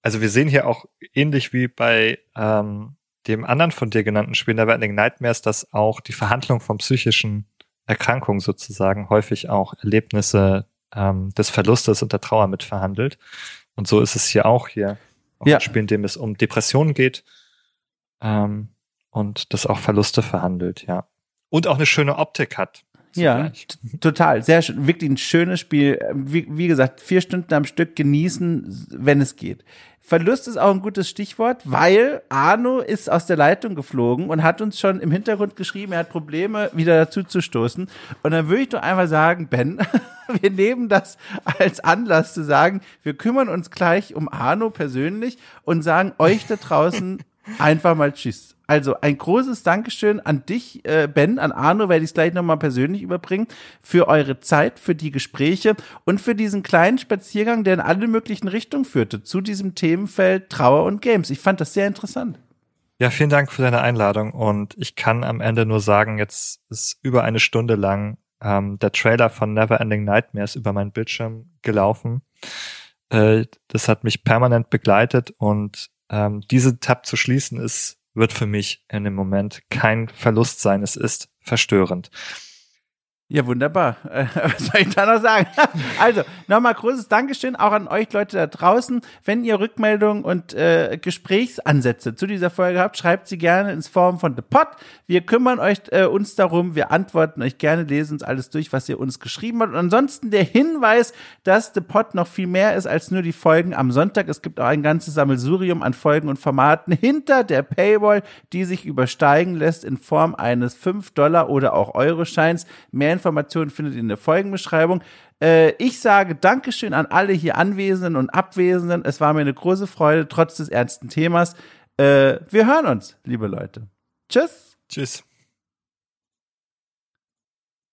also wir sehen hier auch ähnlich wie bei ähm, dem anderen von dir genannten Spiel Neverending Nightmares, dass auch die Verhandlung von psychischen Erkrankungen sozusagen häufig auch Erlebnisse ähm, des Verlustes und der Trauer mitverhandelt. Und so ist es hier auch hier. Auch ja. ein Spiel, in dem es um Depressionen geht ähm, und das auch Verluste verhandelt, ja. Und auch eine schöne Optik hat. Ja, total. Sehr schön. Wirklich ein schönes Spiel. Wie, wie gesagt, vier Stunden am Stück genießen, wenn es geht. Verlust ist auch ein gutes Stichwort, weil Arno ist aus der Leitung geflogen und hat uns schon im Hintergrund geschrieben, er hat Probleme, wieder dazu zu stoßen. Und dann würde ich doch einfach sagen, Ben, wir nehmen das als Anlass zu sagen, wir kümmern uns gleich um Arno persönlich und sagen euch da draußen einfach mal Tschüss. Also ein großes Dankeschön an dich, äh, Ben, an Arno, werde ich es gleich nochmal persönlich überbringen, für eure Zeit, für die Gespräche und für diesen kleinen Spaziergang, der in alle möglichen Richtungen führte, zu diesem Themenfeld Trauer und Games. Ich fand das sehr interessant. Ja, vielen Dank für deine Einladung und ich kann am Ende nur sagen, jetzt ist über eine Stunde lang ähm, der Trailer von Neverending Nightmares über meinen Bildschirm gelaufen. Äh, das hat mich permanent begleitet und ähm, diese Tab zu schließen ist, wird für mich in dem Moment kein Verlust sein. Es ist verstörend. Ja, wunderbar. Was soll ich da noch sagen? Also, nochmal großes Dankeschön auch an euch Leute da draußen. Wenn ihr Rückmeldungen und äh, Gesprächsansätze zu dieser Folge habt, schreibt sie gerne ins Form von The Pod. Wir kümmern euch äh, uns darum. Wir antworten euch gerne, lesen uns alles durch, was ihr uns geschrieben habt. Und ansonsten der Hinweis, dass The Pod noch viel mehr ist als nur die Folgen am Sonntag. Es gibt auch ein ganzes Sammelsurium an Folgen und Formaten hinter der Paywall, die sich übersteigen lässt in Form eines 5 Dollar oder auch Euro-Scheins. Mehr Informationen findet ihr in der Folgenbeschreibung. Äh, ich sage Dankeschön an alle hier Anwesenden und Abwesenden. Es war mir eine große Freude, trotz des ernsten Themas. Äh, wir hören uns, liebe Leute. Tschüss. Tschüss.